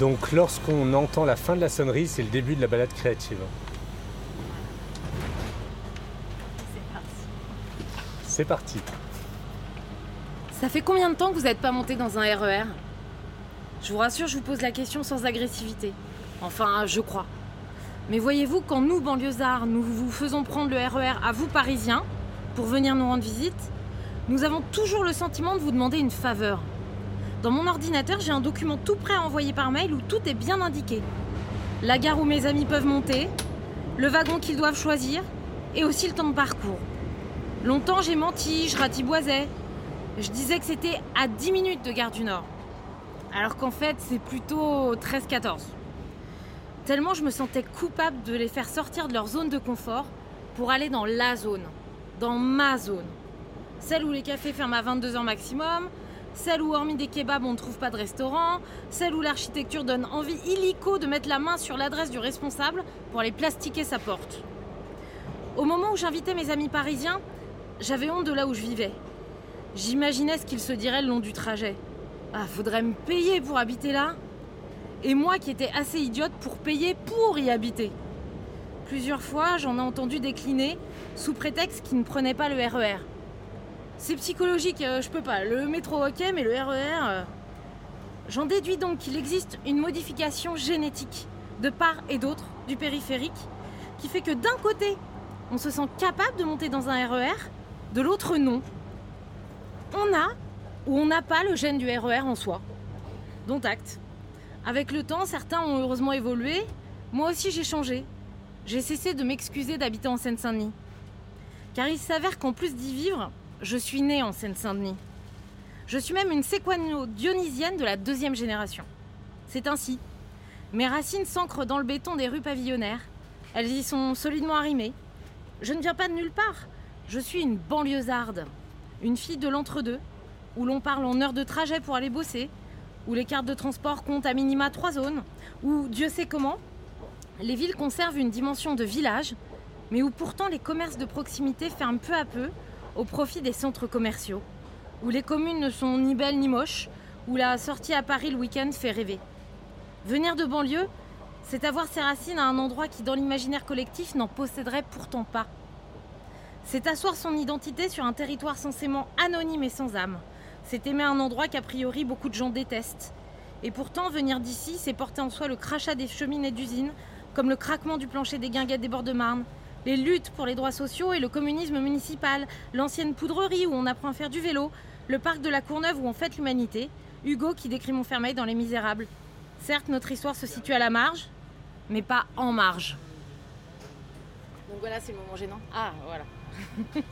Donc lorsqu'on entend la fin de la sonnerie, c'est le début de la balade créative. C'est parti. Ça fait combien de temps que vous n'êtes pas monté dans un RER Je vous rassure, je vous pose la question sans agressivité. Enfin, je crois. Mais voyez-vous, quand nous, banlieusards, nous vous faisons prendre le RER à vous, Parisiens, pour venir nous rendre visite, nous avons toujours le sentiment de vous demander une faveur. Dans mon ordinateur, j'ai un document tout prêt à envoyer par mail où tout est bien indiqué. La gare où mes amis peuvent monter, le wagon qu'ils doivent choisir, et aussi le temps de parcours. Longtemps, j'ai menti, je ratiboisais. Je disais que c'était à 10 minutes de Gare du Nord. Alors qu'en fait, c'est plutôt 13-14. Tellement je me sentais coupable de les faire sortir de leur zone de confort pour aller dans la zone, dans ma zone. Celle où les cafés ferment à 22h maximum, celle où hormis des kebabs on ne trouve pas de restaurant, celle où l'architecture donne envie illico de mettre la main sur l'adresse du responsable pour aller plastiquer sa porte. Au moment où j'invitais mes amis parisiens, j'avais honte de là où je vivais. J'imaginais ce qu'ils se diraient le long du trajet. Ah, faudrait me payer pour habiter là Et moi qui étais assez idiote pour payer pour y habiter. Plusieurs fois, j'en ai entendu décliner sous prétexte qu'ils ne prenaient pas le RER. C'est psychologique, euh, je peux pas. Le métro ok, mais le RER. euh. J'en déduis donc qu'il existe une modification génétique de part et d'autre du périphérique qui fait que d'un côté, on se sent capable de monter dans un RER, de l'autre non. On a ou on n'a pas le gène du RER en soi. Dont acte. Avec le temps, certains ont heureusement évolué. Moi aussi, j'ai changé. J'ai cessé de m'excuser d'habiter en Seine-Saint-Denis. Car il s'avère qu'en plus d'y vivre, je suis née en Seine-Saint-Denis. Je suis même une séquano-dionysienne de la deuxième génération. C'est ainsi. Mes racines s'ancrent dans le béton des rues pavillonnaires. Elles y sont solidement arrimées. Je ne viens pas de nulle part. Je suis une banlieusarde. Une fille de l'entre-deux, où l'on parle en heures de trajet pour aller bosser, où les cartes de transport comptent à minima trois zones, où, Dieu sait comment, les villes conservent une dimension de village, mais où pourtant les commerces de proximité ferment peu à peu au profit des centres commerciaux, où les communes ne sont ni belles ni moches, où la sortie à Paris le week-end fait rêver. Venir de banlieue, c'est avoir ses racines à un endroit qui, dans l'imaginaire collectif, n'en posséderait pourtant pas. C'est asseoir son identité sur un territoire censément anonyme et sans âme. C'est aimer un endroit qu'a priori beaucoup de gens détestent. Et pourtant, venir d'ici, c'est porter en soi le crachat des cheminées d'usines, comme le craquement du plancher des guinguettes des bords de Marne, les luttes pour les droits sociaux et le communisme municipal, l'ancienne poudrerie où on apprend à faire du vélo, le parc de la Courneuve où on fête l'humanité, Hugo qui décrit Montfermeil dans Les Misérables. Certes, notre histoire se situe à la marge, mais pas en marge. Donc voilà, c'est le moment gênant. Ah, voilà.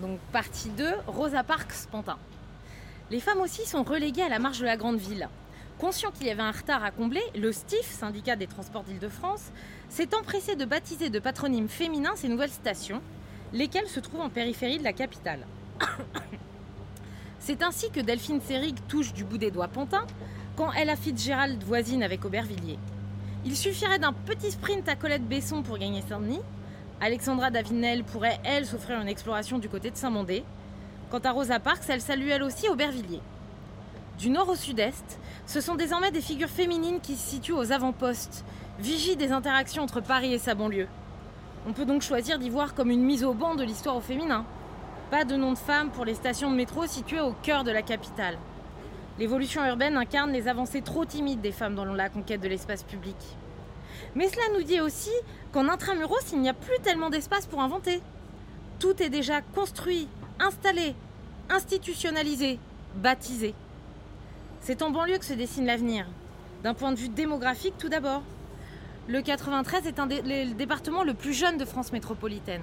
Donc partie 2, Rosa Parks, Pantin. Les femmes aussi sont reléguées à la marge de la grande ville. Conscient qu'il y avait un retard à combler, le STIF, syndicat des transports d'Île-de-France, s'est empressé de baptiser de patronymes féminins ces nouvelles stations, lesquelles se trouvent en périphérie de la capitale. C'est ainsi que Delphine Seyrig touche du bout des doigts Pantin quand Ella Fitzgerald voisine avec Aubervilliers. Il suffirait d'un petit sprint à Colette Besson pour gagner Saint-Denis. Alexandra Davinel pourrait, elle, s'offrir une exploration du côté de Saint-Mandé. Quant à Rosa Parks, elle salue elle aussi Aubervilliers. Du nord au sud-est, ce sont désormais des figures féminines qui se situent aux avant-postes, vigie des interactions entre Paris et sa banlieue. On peut donc choisir d'y voir comme une mise au banc de l'histoire au féminin. Pas de nom de femme pour les stations de métro situées au cœur de la capitale. L'évolution urbaine incarne les avancées trop timides des femmes dans la conquête de l'espace public. Mais cela nous dit aussi qu'en intramuros, il n'y a plus tellement d'espace pour inventer. Tout est déjà construit, installé, institutionnalisé, baptisé. C'est en banlieue que se dessine l'avenir. D'un point de vue démographique, tout d'abord. Le 93 est un des- le département le plus jeune de France métropolitaine.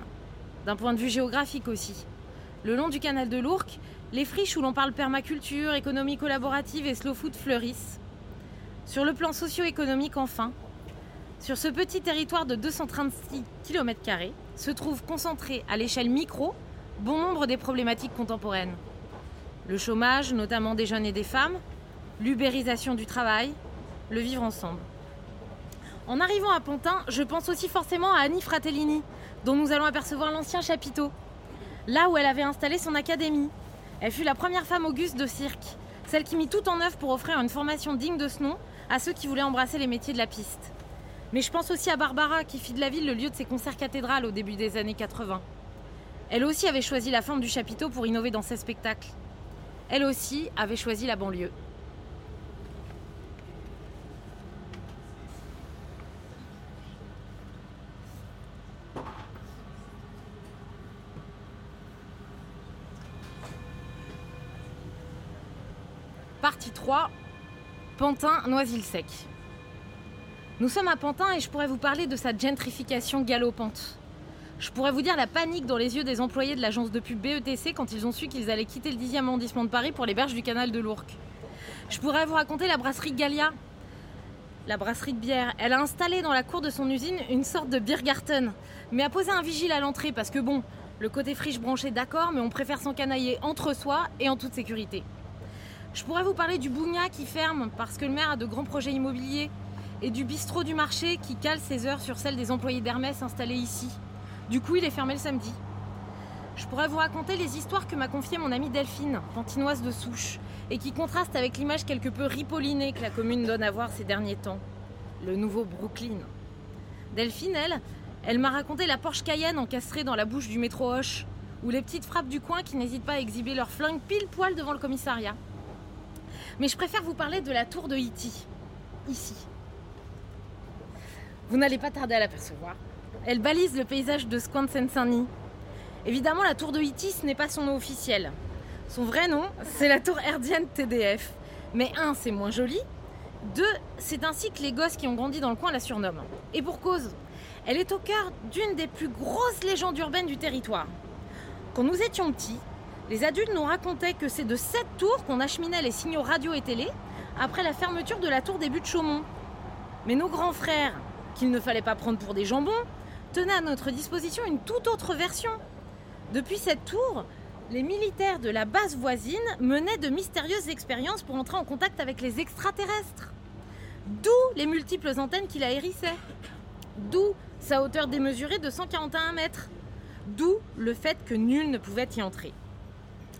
D'un point de vue géographique aussi. Le long du canal de l'Ourcq, les friches où l'on parle permaculture, économie collaborative et slow food fleurissent. Sur le plan socio-économique, enfin, sur ce petit territoire de 236 km, se trouvent concentrés à l'échelle micro bon nombre des problématiques contemporaines. Le chômage, notamment des jeunes et des femmes, l'ubérisation du travail, le vivre ensemble. En arrivant à Pantin, je pense aussi forcément à Annie Fratellini, dont nous allons apercevoir l'ancien chapiteau, là où elle avait installé son académie. Elle fut la première femme auguste de cirque, celle qui mit tout en œuvre pour offrir une formation digne de ce nom à ceux qui voulaient embrasser les métiers de la piste. Mais je pense aussi à Barbara, qui fit de la ville le lieu de ses concerts cathédrales au début des années 80. Elle aussi avait choisi la forme du chapiteau pour innover dans ses spectacles. Elle aussi avait choisi la banlieue. Partie 3. Pantin, Noisy-le-Sec. Nous sommes à Pantin et je pourrais vous parler de sa gentrification galopante. Je pourrais vous dire la panique dans les yeux des employés de l'agence de pub BETC quand ils ont su qu'ils allaient quitter le 10e arrondissement de Paris pour les berges du canal de l'Ourcq. Je pourrais vous raconter la brasserie Gallia, la brasserie de bière. Elle a installé dans la cour de son usine une sorte de Biergarten, mais a posé un vigile à l'entrée parce que bon, le côté friche branché d'accord, mais on préfère s'encanailler entre soi et en toute sécurité. Je pourrais vous parler du Bougna qui ferme parce que le maire a de grands projets immobiliers et du bistrot du marché qui cale ses heures sur celles des employés d'Hermès installés ici. Du coup, il est fermé le samedi. Je pourrais vous raconter les histoires que m'a confiées mon amie Delphine, pantinoise de souche, et qui contrastent avec l'image quelque peu ripollinée que la commune donne à voir ces derniers temps. Le nouveau Brooklyn. Delphine, elle, elle m'a raconté la Porsche Cayenne encastrée dans la bouche du métro Hoche, ou les petites frappes du coin qui n'hésitent pas à exhiber leurs flingues pile poil devant le commissariat. Mais je préfère vous parler de la tour de Iti, ici. Vous n'allez pas tarder à l'apercevoir. Elle balise le paysage de Squan Seine-Saint-Denis. Évidemment, la tour de Iti, ce n'est pas son nom officiel. Son vrai nom, c'est la tour herdienne TDF. Mais un, c'est moins joli. Deux, c'est ainsi que les gosses qui ont grandi dans le coin la surnomment. Et pour cause, elle est au cœur d'une des plus grosses légendes urbaines du territoire. Quand nous étions petits, les adultes nous racontaient que c'est de cette tour qu'on acheminait les signaux radio et télé après la fermeture de la tour des buts de Chaumont. Mais nos grands frères, qu'il ne fallait pas prendre pour des jambons, tenaient à notre disposition une toute autre version. Depuis cette tour, les militaires de la base voisine menaient de mystérieuses expériences pour entrer en contact avec les extraterrestres. D'où les multiples antennes qu'il a hérissées. D'où sa hauteur démesurée de 141 mètres. D'où le fait que nul ne pouvait y entrer.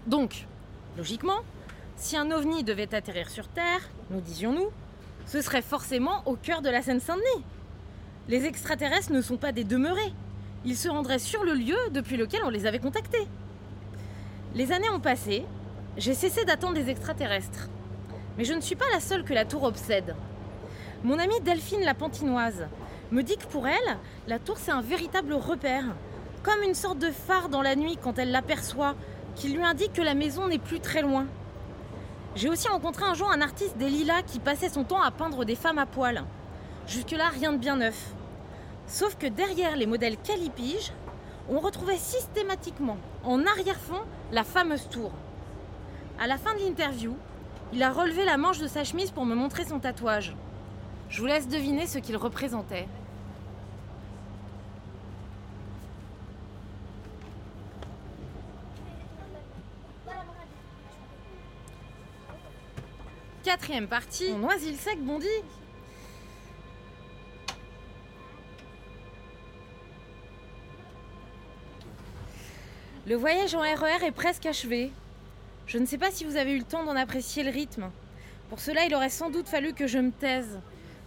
Donc, logiquement, si un ovni devait atterrir sur Terre, nous disions-nous, ce serait forcément au cœur de la Seine-Saint-Denis. Les extraterrestres ne sont pas des demeurés. Ils se rendraient sur le lieu depuis lequel on les avait contactés. Les années ont passé, j'ai cessé d'attendre des extraterrestres. Mais je ne suis pas la seule que la tour obsède. Mon amie Delphine la Pantinoise me dit que pour elle, la tour c'est un véritable repère, comme une sorte de phare dans la nuit quand elle l'aperçoit qui lui indique que la maison n'est plus très loin. J'ai aussi rencontré un jour un artiste des Lilas qui passait son temps à peindre des femmes à poil. Jusque-là, rien de bien neuf. Sauf que derrière les modèles calipige, on retrouvait systématiquement, en arrière-fond, la fameuse tour. À la fin de l'interview, il a relevé la manche de sa chemise pour me montrer son tatouage. Je vous laisse deviner ce qu'il représentait. Quatrième partie, en Noisy-le-Sec, Bondy. Le voyage en RER est presque achevé. Je ne sais pas si vous avez eu le temps d'en apprécier le rythme. Pour cela, il aurait sans doute fallu que je me taise,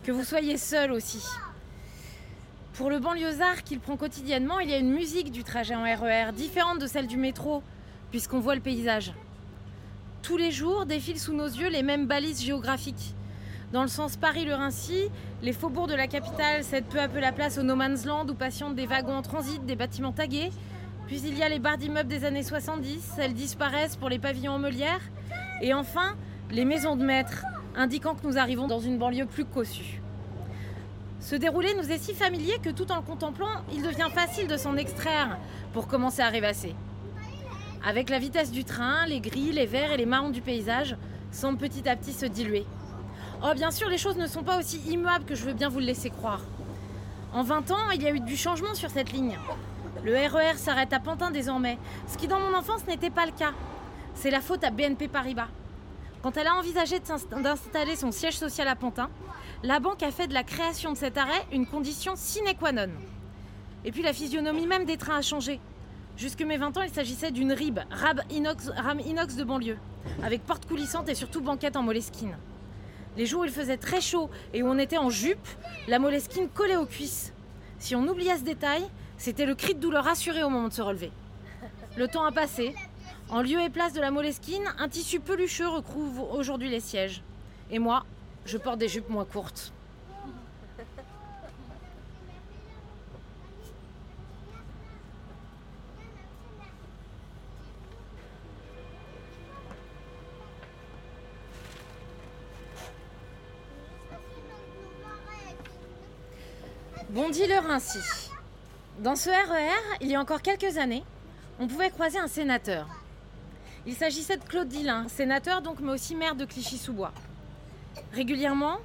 que vous soyez seul aussi. Pour le banlieusard qu'il prend quotidiennement, il y a une musique du trajet en RER, différente de celle du métro, puisqu'on voit le paysage. Tous les jours défilent sous nos yeux les mêmes balises géographiques. Dans le sens Paris-le-Rincy, les faubourgs de la capitale cèdent peu à peu la place au no man's land où patientent des wagons en transit, des bâtiments tagués. Puis il y a les barres d'immeubles des années 70, elles disparaissent pour les pavillons en meulière. Et enfin, les maisons de maître, indiquant que nous arrivons dans une banlieue plus cossue. Ce déroulé nous est si familier que tout en le contemplant, il devient facile de s'en extraire pour commencer à rêvasser. Avec la vitesse du train, les gris, les verts et les marrons du paysage semblent petit à petit se diluer. Oh, bien sûr, les choses ne sont pas aussi immuables que je veux bien vous le laisser croire. En 20 ans, il y a eu du changement sur cette ligne. Le RER s'arrête à Pantin désormais, ce qui dans mon enfance n'était pas le cas. C'est la faute à BNP Paribas. Quand elle a envisagé d'installer son siège social à Pantin, la banque a fait de la création de cet arrêt une condition sine qua non. Et puis la physionomie même des trains a changé. Jusque mes 20 ans, il s'agissait d'une RIB, inox, rame inox de banlieue, avec porte coulissante et surtout banquette en moleskine. Les jours où il faisait très chaud et où on était en jupe, la moleskine collait aux cuisses. Si on oubliait ce détail, c'était le cri de douleur assuré au moment de se relever. Le temps a passé. En lieu et place de la moleskine, un tissu pelucheux recouvre aujourd'hui les sièges. Et moi, je porte des jupes moins courtes. Bon dealer ainsi. Dans ce RER, il y a encore quelques années, on pouvait croiser un sénateur. Il s'agissait de Claude Dillin, sénateur donc mais aussi maire de Clichy-sous-Bois. Régulièrement,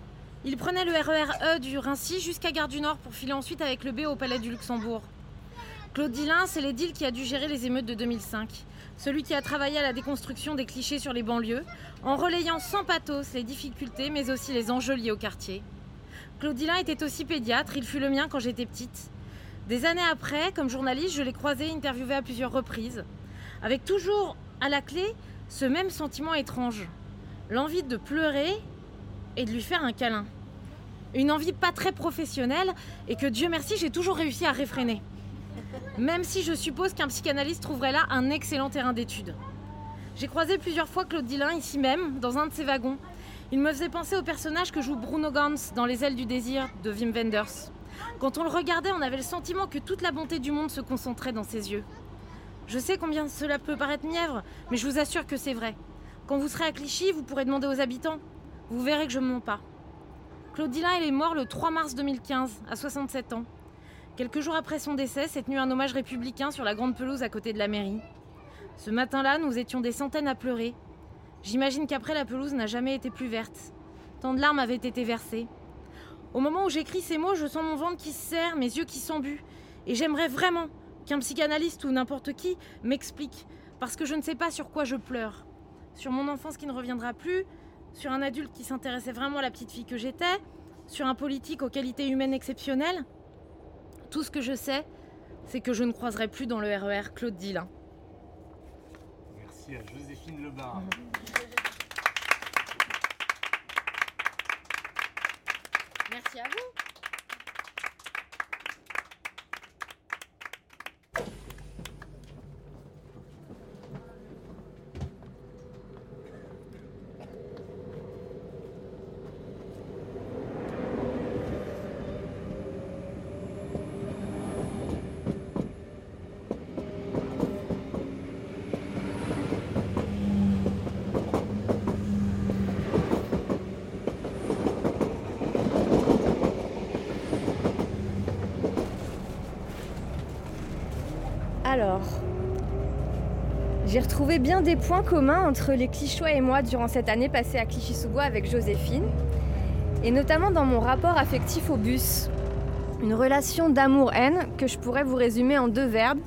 il prenait le RER E du Rincy jusqu'à Gare du Nord pour filer ensuite avec le B au Palais du Luxembourg. Claude Dillin, c'est l'édile qui a dû gérer les émeutes de 2005. Celui qui a travaillé à la déconstruction des clichés sur les banlieues, en relayant sans pathos les difficultés mais aussi les enjeux liés au quartier. Claudilin était aussi pédiatre, il fut le mien quand j'étais petite. Des années après, comme journaliste, je l'ai croisé, interviewé à plusieurs reprises, avec toujours à la clé ce même sentiment étrange, l'envie de pleurer et de lui faire un câlin. Une envie pas très professionnelle et que Dieu merci j'ai toujours réussi à réfréner. Même si je suppose qu'un psychanalyste trouverait là un excellent terrain d'étude. J'ai croisé plusieurs fois Claude Dillin ici même, dans un de ses wagons. Il me faisait penser au personnage que joue Bruno Gans dans Les ailes du désir de Wim Wenders. Quand on le regardait, on avait le sentiment que toute la bonté du monde se concentrait dans ses yeux. Je sais combien cela peut paraître mièvre, mais je vous assure que c'est vrai. Quand vous serez à Clichy, vous pourrez demander aux habitants. Vous verrez que je ne mens pas. Claude Dillin, il est mort le 3 mars 2015, à 67 ans. Quelques jours après son décès, s'est tenu un hommage républicain sur la grande pelouse à côté de la mairie. Ce matin-là, nous étions des centaines à pleurer. J'imagine qu'après, la pelouse n'a jamais été plus verte. Tant de larmes avaient été versées. Au moment où j'écris ces mots, je sens mon ventre qui se serre, mes yeux qui s'embuent. Et j'aimerais vraiment qu'un psychanalyste ou n'importe qui m'explique, parce que je ne sais pas sur quoi je pleure. Sur mon enfance qui ne reviendra plus, sur un adulte qui s'intéressait vraiment à la petite fille que j'étais, sur un politique aux qualités humaines exceptionnelles. Tout ce que je sais, c'est que je ne croiserai plus dans le RER Claude Dillin. Merci à Joséphine Lebar. Merci à Alors, j'ai retrouvé bien des points communs entre les Clichois et moi durant cette année passée à Clichy-sous-Bois avec Joséphine, et notamment dans mon rapport affectif au bus. Une relation d'amour-haine que je pourrais vous résumer en deux verbes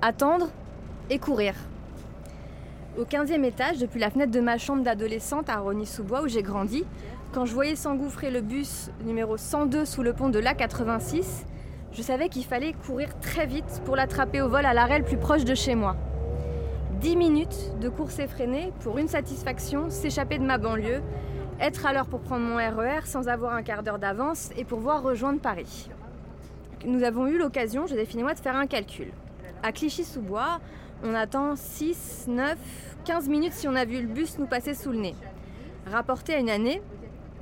attendre et courir. Au 15e étage, depuis la fenêtre de ma chambre d'adolescente à Rony-sous-Bois où j'ai grandi, quand je voyais s'engouffrer le bus numéro 102 sous le pont de l'A86, je savais qu'il fallait courir très vite pour l'attraper au vol à l'arrêt le plus proche de chez moi. 10 minutes de course effrénée pour une satisfaction, s'échapper de ma banlieue, être à l'heure pour prendre mon RER sans avoir un quart d'heure d'avance et pouvoir rejoindre Paris. Nous avons eu l'occasion, Joséphine et moi, de faire un calcul. À Clichy-sous-Bois, on attend 6, 9, 15 minutes si on a vu le bus nous passer sous le nez. Rapporté à une année,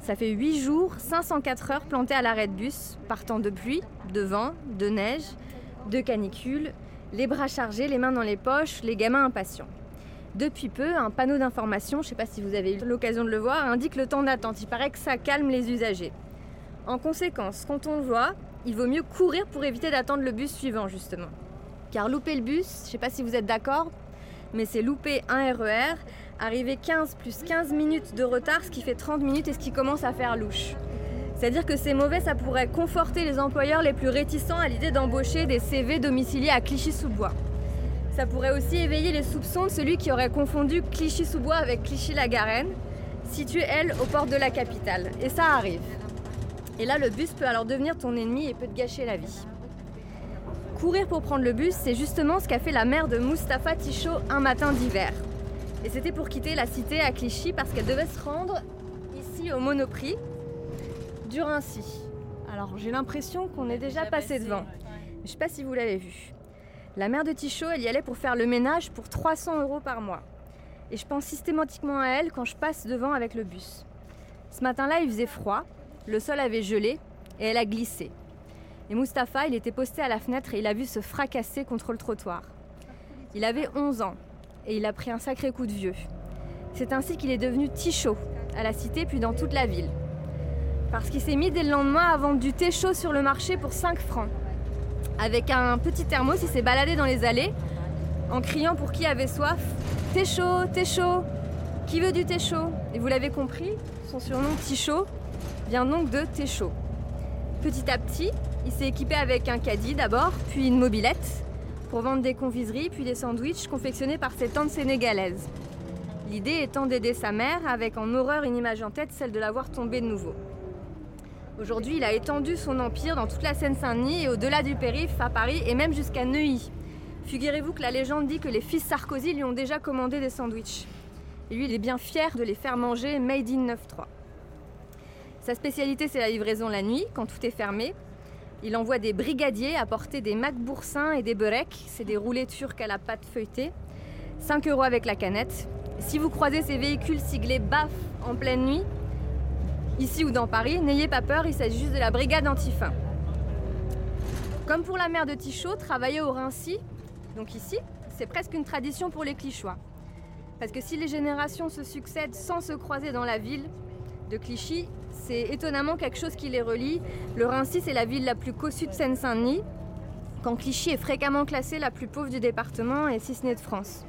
ça fait 8 jours, 504 heures plantées à l'arrêt de bus, partant de pluie, de vent, de neige, de canicule, les bras chargés, les mains dans les poches, les gamins impatients. Depuis peu, un panneau d'information, je ne sais pas si vous avez eu l'occasion de le voir, indique le temps d'attente. Il paraît que ça calme les usagers. En conséquence, quand on le voit, il vaut mieux courir pour éviter d'attendre le bus suivant, justement. Car louper le bus, je ne sais pas si vous êtes d'accord, mais c'est louper un RER, arriver 15 plus 15 minutes de retard, ce qui fait 30 minutes et ce qui commence à faire louche. C'est-à-dire que c'est mauvais, ça pourrait conforter les employeurs les plus réticents à l'idée d'embaucher des CV domiciliés à Clichy-sous-Bois. Ça pourrait aussi éveiller les soupçons de celui qui aurait confondu Clichy-sous-Bois avec Clichy-la-Garenne, située elle au port de la capitale. Et ça arrive. Et là, le bus peut alors devenir ton ennemi et peut te gâcher la vie. Courir pour prendre le bus, c'est justement ce qu'a fait la mère de Mustapha Tichot un matin d'hiver. Et c'était pour quitter la cité à Clichy parce qu'elle devait se rendre ici au Monoprix du Rincy. Alors j'ai l'impression qu'on est déjà passé devant. Je sais pas si vous l'avez vu. La mère de Tichot, elle y allait pour faire le ménage pour 300 euros par mois. Et je pense systématiquement à elle quand je passe devant avec le bus. Ce matin-là, il faisait froid, le sol avait gelé et elle a glissé. Et Mustapha, il était posté à la fenêtre et il a vu se fracasser contre le trottoir. Il avait 11 ans et il a pris un sacré coup de vieux. C'est ainsi qu'il est devenu Tichot à la cité puis dans toute la ville. Parce qu'il s'est mis dès le lendemain à vendre du thé chaud sur le marché pour 5 francs. Avec un petit thermos, il s'est baladé dans les allées en criant pour qui avait soif Thé chaud, thé chaud Qui veut du thé chaud? Et vous l'avez compris, son surnom Tichot vient donc de thé chaud. Petit à petit, il s'est équipé avec un caddie d'abord, puis une mobilette, pour vendre des confiseries, puis des sandwichs confectionnés par ses tantes sénégalaises. L'idée étant d'aider sa mère avec en horreur une image en tête, celle de la voir tomber de nouveau. Aujourd'hui, il a étendu son empire dans toute la Seine-Saint-Denis et au-delà du périph' à Paris et même jusqu'à Neuilly. Figurez-vous que la légende dit que les fils Sarkozy lui ont déjà commandé des sandwichs. Et lui, il est bien fier de les faire manger made in 9-3. Sa spécialité, c'est la livraison la nuit, quand tout est fermé, il envoie des brigadiers apporter des macboursins et des beureks, c'est des roulés turcs à la pâte feuilletée. 5 euros avec la canette. Si vous croisez ces véhicules siglés BAF en pleine nuit, ici ou dans Paris, n'ayez pas peur, il s'agit juste de la brigade anti-faim. Comme pour la mère de Tichot, travailler au Rincy, donc ici, c'est presque une tradition pour les Clichois. Parce que si les générations se succèdent sans se croiser dans la ville de Clichy, c'est étonnamment quelque chose qui les relie. Le Rincy, c'est la ville la plus cossue de Seine-Saint-Denis, quand Clichy est fréquemment classée la plus pauvre du département et si ce n'est de France.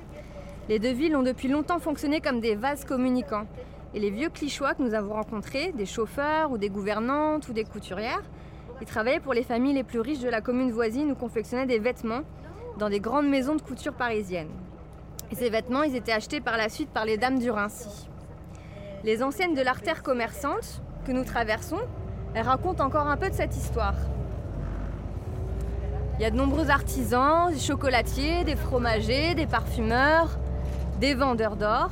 Les deux villes ont depuis longtemps fonctionné comme des vases communicants. Et les vieux Clichois que nous avons rencontrés, des chauffeurs ou des gouvernantes ou des couturières, ils travaillaient pour les familles les plus riches de la commune voisine ou confectionnaient des vêtements dans des grandes maisons de couture parisiennes. Ces vêtements, ils étaient achetés par la suite par les dames du Rincy. Les anciennes de l'artère commerçante, que nous traversons, elle raconte encore un peu de cette histoire. Il y a de nombreux artisans, des chocolatiers, des fromagers, des parfumeurs, des vendeurs d'or.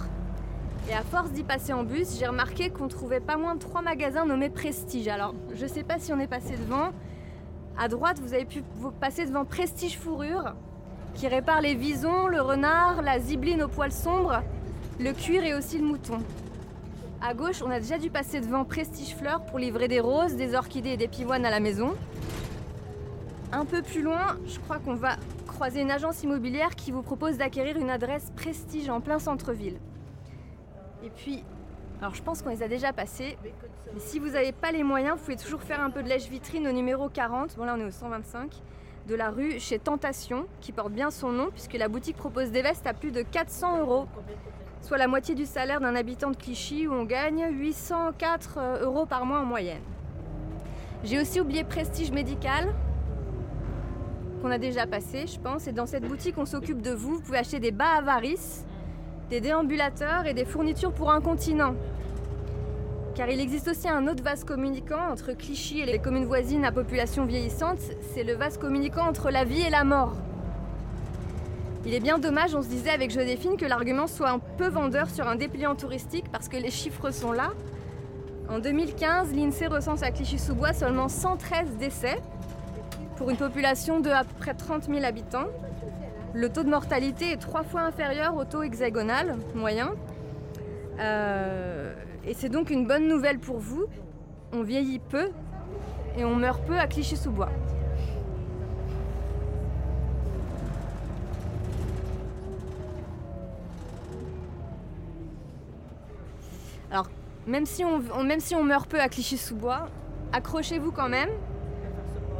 Et à force d'y passer en bus, j'ai remarqué qu'on trouvait pas moins de trois magasins nommés Prestige. Alors, je ne sais pas si on est passé devant. À droite, vous avez pu passer devant Prestige Fourrure, qui répare les visons, le renard, la zibeline aux poils sombres, le cuir et aussi le mouton. À gauche, on a déjà dû passer devant Prestige Fleurs pour livrer des roses, des orchidées et des pivoines à la maison. Un peu plus loin, je crois qu'on va croiser une agence immobilière qui vous propose d'acquérir une adresse Prestige en plein centre-ville. Et puis, alors je pense qu'on les a déjà passés, si vous n'avez pas les moyens, vous pouvez toujours faire un peu de lèche-vitrine au numéro 40, bon là on est au 125, de la rue chez Tentation, qui porte bien son nom puisque la boutique propose des vestes à plus de 400 euros soit la moitié du salaire d'un habitant de Clichy où on gagne 804 euh, euros par mois en moyenne. J'ai aussi oublié Prestige Médical, qu'on a déjà passé, je pense. Et dans cette boutique, on s'occupe de vous. Vous pouvez acheter des bas à varices, des déambulateurs et des fournitures pour un continent. Car il existe aussi un autre vase communicant entre Clichy et les communes voisines à population vieillissante. C'est le vase communicant entre la vie et la mort. Il est bien dommage, on se disait avec Joséphine, que l'argument soit un peu vendeur sur un dépliant touristique parce que les chiffres sont là. En 2015, l'INSEE recense à Clichy-sous-Bois seulement 113 décès pour une population de à peu près 30 000 habitants. Le taux de mortalité est trois fois inférieur au taux hexagonal moyen. Euh, et c'est donc une bonne nouvelle pour vous. On vieillit peu et on meurt peu à Clichy-sous-Bois. Même si on, meurt peu à Clichy-sous-Bois, accrochez-vous quand même,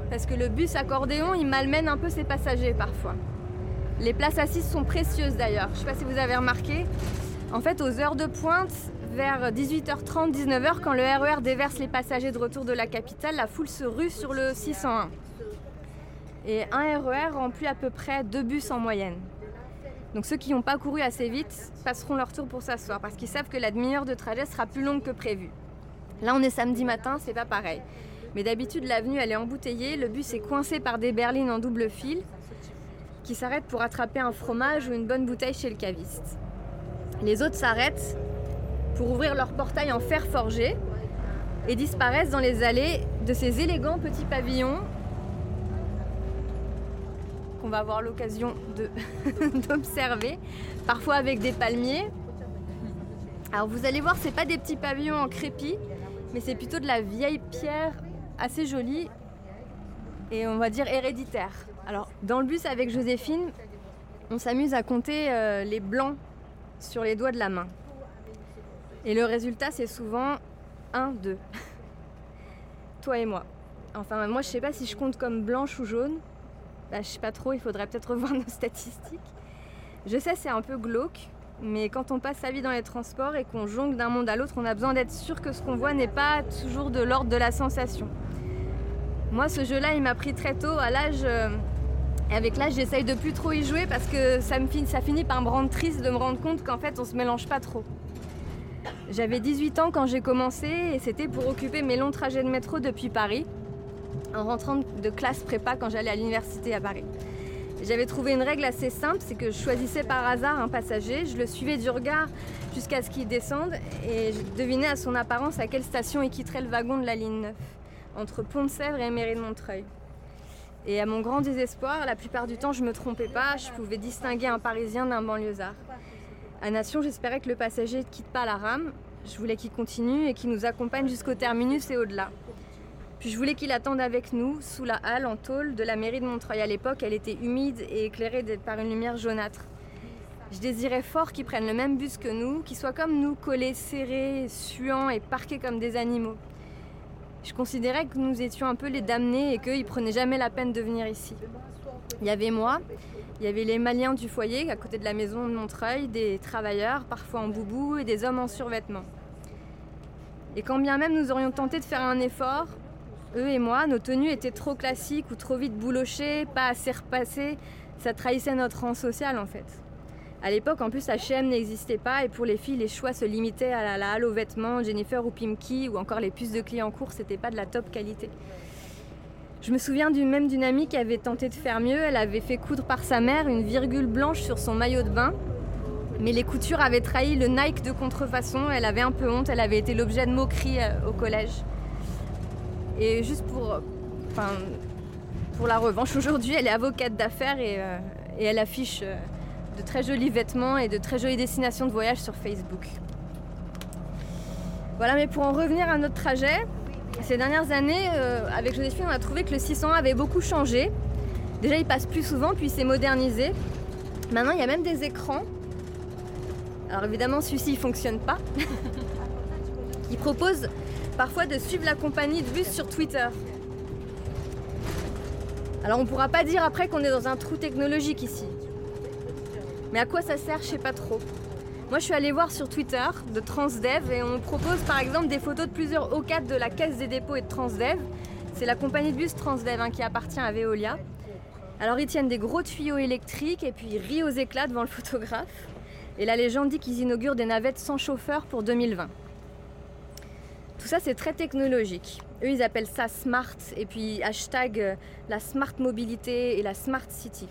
parce que le bus accordéon, il malmène un peu ses passagers parfois. Les places assises sont précieuses d'ailleurs. Je ne sais pas si vous avez remarqué. En fait, aux heures de pointe, vers 18h30, 19h, quand le RER e déverse les passagers de retour de la capitale, la foule se rue sur le 601. Et un RER e remplit à peu près deux bus en moyenne. Donc ceux qui n'ont pas couru assez vite passeront leur tour pour s'asseoir parce qu'ils savent que la demi-heure de trajet sera plus longue que prévu. Là, on est samedi matin, c'est pas pareil. Mais d'habitude, l'avenue, elle est embouteillée, le bus est coincé par des berlines en double fil qui s'arrêtent pour attraper un fromage ou une bonne bouteille chez le caviste. Les autres s'arrêtent pour ouvrir leur portail en fer forgé et disparaissent dans les allées de ces élégants petits pavillons va avoir l'occasion d'observer, parfois avec des palmiers. Alors vous allez voir, c'est pas des petits pavillons en crépi, mais c'est plutôt de la vieille pierre assez jolie et on va dire héréditaire. Alors dans le bus avec Joséphine, on s'amuse à compter euh, les blancs sur les doigts de la main. Et le résultat, c'est souvent 1, 2. Toi et moi. Enfin, moi, je sais pas si je compte comme blanche ou jaune. Bah, je sais pas trop, il faudrait peut-être revoir nos statistiques. Je sais, c'est un peu glauque, mais quand on passe sa vie dans les transports et qu'on jongle d'un monde à l'autre, on a besoin d'être sûr que ce qu'on voit n'est pas toujours de l'ordre de la sensation. Moi, ce jeu-là, il m'a pris très tôt, à l'âge. Euh, avec l'âge, j'essaye de plus trop y jouer parce que ça, finit par me rendre triste de me rendre compte qu'en fait, on se mélange pas trop. J'avais 18 ans quand j'ai commencé et c'était pour occuper mes longs trajets de métro depuis Paris, en rentrant de classe prépa quand j'allais à l'université à Paris. J'avais trouvé une règle assez simple, c'est que je choisissais par hasard un passager, je le suivais du regard jusqu'à ce qu'il descende et je devinais à son apparence à quelle station il quitterait le wagon de la ligne 9, entre Pont-de-Sèvres et Mairie de Montreuil. Et à mon grand désespoir, la plupart du temps, je me trompais pas, je pouvais distinguer un Parisien d'un banlieusard. À Nation, j'espérais que le passager ne quitte pas la rame. Je voulais qu'il continue et qu'il nous accompagne jusqu'au terminus et au-delà. Puis je voulais qu'il attende avec nous, sous la halle en tôle de la mairie de Montreuil. À l'époque, elle était humide et éclairée par une lumière jaunâtre. Je désirais fort qu'il prenne le même bus que nous, qu'il soit comme nous, collés, serrés, suants et parqués comme des animaux. Je considérais que nous étions un peu les damnés et qu'ils prenaient jamais la peine de venir ici. Il y avait moi, il y avait les Maliens du foyer à côté de la maison de Montreuil, des travailleurs, parfois en boubou, et des hommes en survêtement. Et quand bien même nous aurions tenté de faire un effort, eux et moi, nos tenues étaient trop classiques ou trop vite boulochées, pas assez repassées, ça trahissait notre rang social en fait. À l'époque, en plus, H&M n'existait pas et pour les filles, les choix se limitaient à la, halle aux vêtements, Jennifer ou Pimki ou encore les puces de clients court, c'était pas de la top qualité. Je me souviens d'une même d'une amie qui avait tenté de faire mieux. Elle avait fait coudre par sa mère une virgule blanche sur son maillot de bain. Mais les coutures avaient trahi le Nike de contrefaçon. Elle avait un peu honte. Elle avait été l'objet de moqueries euh, au collège. Et juste pour, enfin, pour la revanche, aujourd'hui, elle est avocate d'affaires et, euh, elle affiche euh, de très jolis vêtements et de très jolies destinations de voyage sur Facebook. Voilà, mais pour en revenir à notre trajet, ces dernières années, euh, avec Joséphine, on a trouvé que le 601 avait beaucoup changé. Déjà, il passe plus souvent, puis il s'est modernisé. Maintenant, il y a même des écrans. Alors évidemment, celui-ci ne fonctionne pas. il propose parfois de suivre la compagnie de bus sur Twitter. Alors on ne pourra pas dire après qu'on est dans un trou technologique ici. Mais à quoi ça sert, je sais pas trop. Moi, je suis allée voir sur Twitter de Transdev et on propose par exemple des photos de plusieurs O4 de la caisse des dépôts et de Transdev. C'est la compagnie de bus Transdev hein, qui appartient à Veolia. Alors ils tiennent des gros tuyaux électriques et puis ils rient aux éclats devant le photographe. Et la légende dit qu'ils inaugurent des navettes sans chauffeur pour 2020. Tout ça c'est très technologique. Eux ils appellent ça smart et puis hashtag euh, la smart mobilité et la smart city.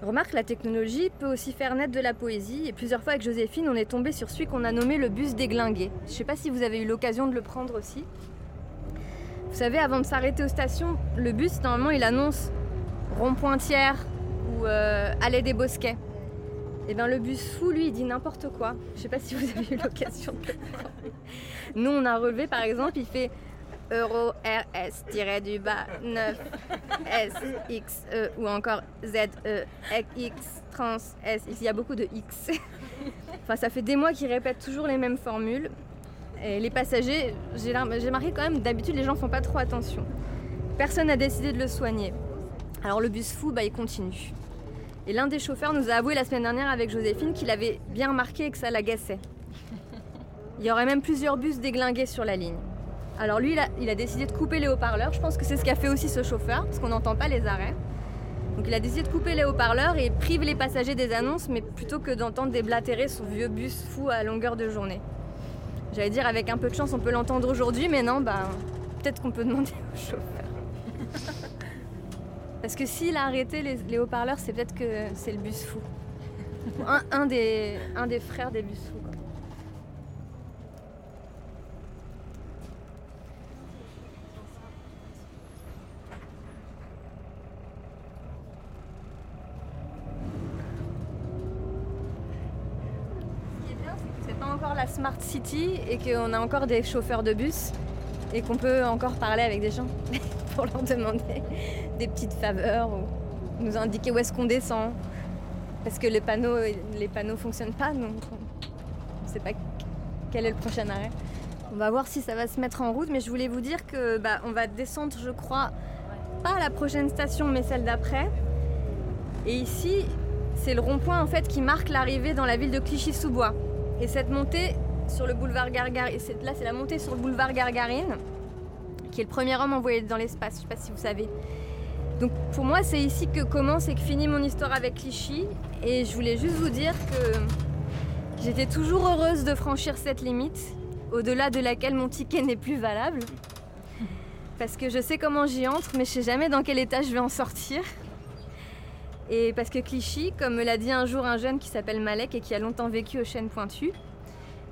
Remarque, la technologie peut aussi faire naître de la poésie, et plusieurs fois avec Joséphine, on est tombé sur celui qu'on a nommé le bus déglingué. Je ne sais pas si vous avez eu l'occasion de le prendre aussi. Vous savez, avant de s'arrêter aux stations, le bus, normalement, il annonce rond-pointière ou euh, allée des bosquets. Et eh bien le bus fou, lui, il dit n'importe quoi. Je sais pas si vous avez eu l'occasion de le. Nous, on a relevé, par exemple, il fait Euro RS du bas 9 S X E ou encore Z E X trans S. Il y a beaucoup de X. enfin, ça fait des mois qu'ils répètent toujours les mêmes formules. Et les passagers, j'ai remarqué quand même, d'habitude les gens font pas trop attention. Personne n'a décidé de le soigner. Alors le bus fou, bah, il continue. Et l'un des chauffeurs nous a avoué la semaine dernière avec Joséphine qu'il avait bien remarqué et que ça l'agaçait. Il y aurait même plusieurs bus déglingués sur la ligne. Alors lui, il a, décidé de couper les haut-parleurs. Je pense que c'est ce qu'a fait aussi ce chauffeur, parce qu'on n'entend pas les arrêts. Donc il a décidé de couper les haut-parleurs et prive les passagers des annonces, mais plutôt que d'entendre déblatérer son vieux bus fou à longueur de journée. J'allais dire avec un peu de chance on peut l'entendre aujourd'hui, mais non, bah peut-être qu'on peut demander au chauffeur. Parce que s'il a arrêté les, haut-parleurs, c'est peut-être que c'est le bus fou. Un, des, un des frères des bus fous. la Smart City et qu'on a encore des chauffeurs de bus et qu'on peut encore parler avec des gens pour leur demander des petites faveurs ou nous indiquer où est-ce qu'on descend. Parce que les panneaux les panneaux fonctionnent pas, donc on ne sait pas quel est le prochain arrêt. On va voir si ça va se mettre en route, mais je voulais vous dire que bah, on va descendre, je crois, pas à la prochaine station, mais celle d'après. Et ici, c'est le rond-point en fait qui marque l'arrivée dans la ville de Clichy-sous-Bois. Et cette montée sur le boulevard Gargarine, là c'est la montée sur le boulevard Gargarine, qui est le premier homme envoyé dans l'espace, je ne sais pas si vous savez. Donc pour moi c'est ici que commence et que finit mon histoire avec Clichy. Et je voulais juste vous dire que j'étais toujours heureuse de franchir cette limite, au-delà de laquelle mon ticket n'est plus valable. Parce que je sais comment j'y entre, mais je sais jamais dans quel état je vais en sortir. Et parce que Clichy, comme me l'a dit un jour un jeune qui s'appelle Malek et qui a longtemps vécu aux chaînes pointues,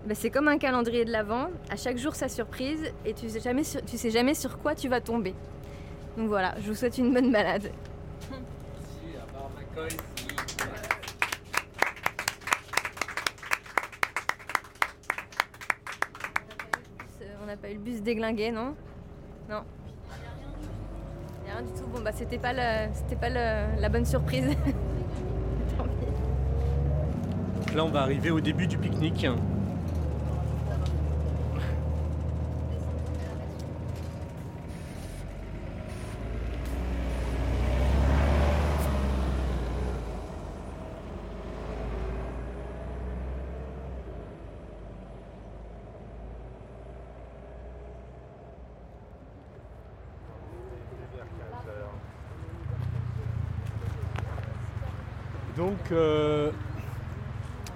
bah, c'est comme un calendrier de l'Avent, à chaque jour sa surprise et tu sais, jamais sur, sais jamais sur quoi tu vas tomber. Donc voilà, je vous souhaite une bonne balade. On n'a pas eu le bus déglingué, non? Non du tout. Bon, bah, c'était pas, c'était pas la bonne surprise. Là, on va arriver au début du pique-nique. Euh,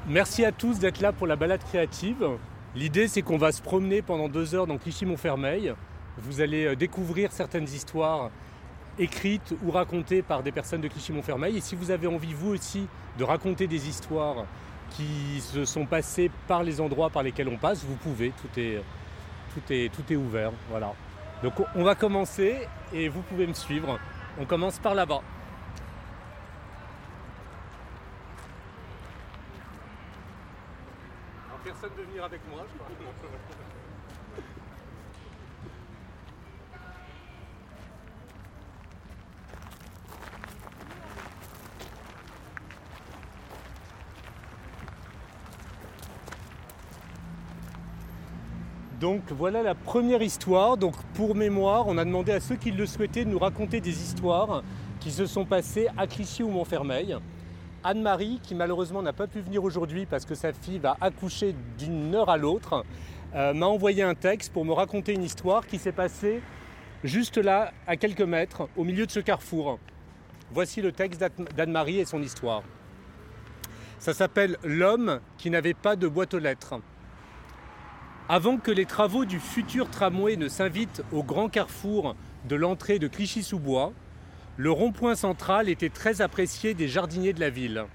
merci à tous d'être là pour la balade créative. L'idée, c'est qu'on va se promener pendant deux heures dans Clichy-Montfermeil. Vous allez euh, découvrir certaines histoires écrites ou racontées par des personnes de Clichy-Montfermeil. Et si vous avez envie, vous aussi, de raconter des histoires qui se sont passées par les endroits par lesquels on passe, vous pouvez. Tout est, tout est, tout est ouvert. Voilà. Donc, on va commencer et vous pouvez me suivre. On commence par là-bas. personne de avec moi, je crois. Donc voilà la première histoire. Donc pour mémoire, on a demandé à ceux qui le souhaitaient de nous raconter des histoires qui se sont passées à Clichy ou Montfermeil. Anne-Marie, qui malheureusement n'a pas pu venir aujourd'hui parce que sa fille va accoucher d'une heure à l'autre, euh, m'a envoyé un texte pour me raconter une histoire qui s'est passée juste là, à quelques mètres, au milieu de ce carrefour. Voici le texte d'Anne-Marie et son histoire. Ça s'appelle L'homme qui n'avait pas de boîte aux lettres. Avant que les travaux du futur tramway ne s'invitent au grand carrefour de l'entrée de Clichy-sous-Bois, le rond-point central était très apprécié des jardiniers de la ville.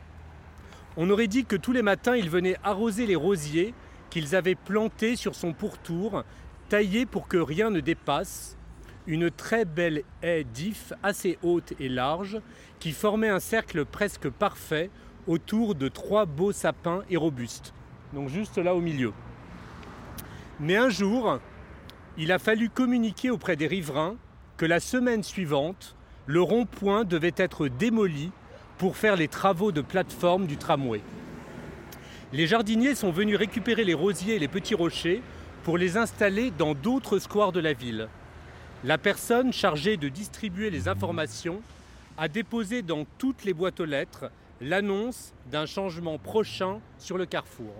On aurait dit que tous les matins ils venaient arroser les rosiers qu'ils avaient plantés sur son pourtour, taillés pour que rien ne dépasse, une très belle haie d'if assez haute et large qui formait un cercle presque parfait autour de trois beaux sapins et robustes, donc juste là au milieu. Mais un jour, il a fallu communiquer auprès des riverains que la semaine suivante, le rond-point devait être démoli pour faire les travaux de plateforme du tramway. Les jardiniers sont venus récupérer les rosiers et les petits rochers pour les installer dans d'autres squares de la ville. La personne chargée de distribuer les informations a déposé dans toutes les boîtes aux lettres l'annonce d'un changement prochain sur le carrefour.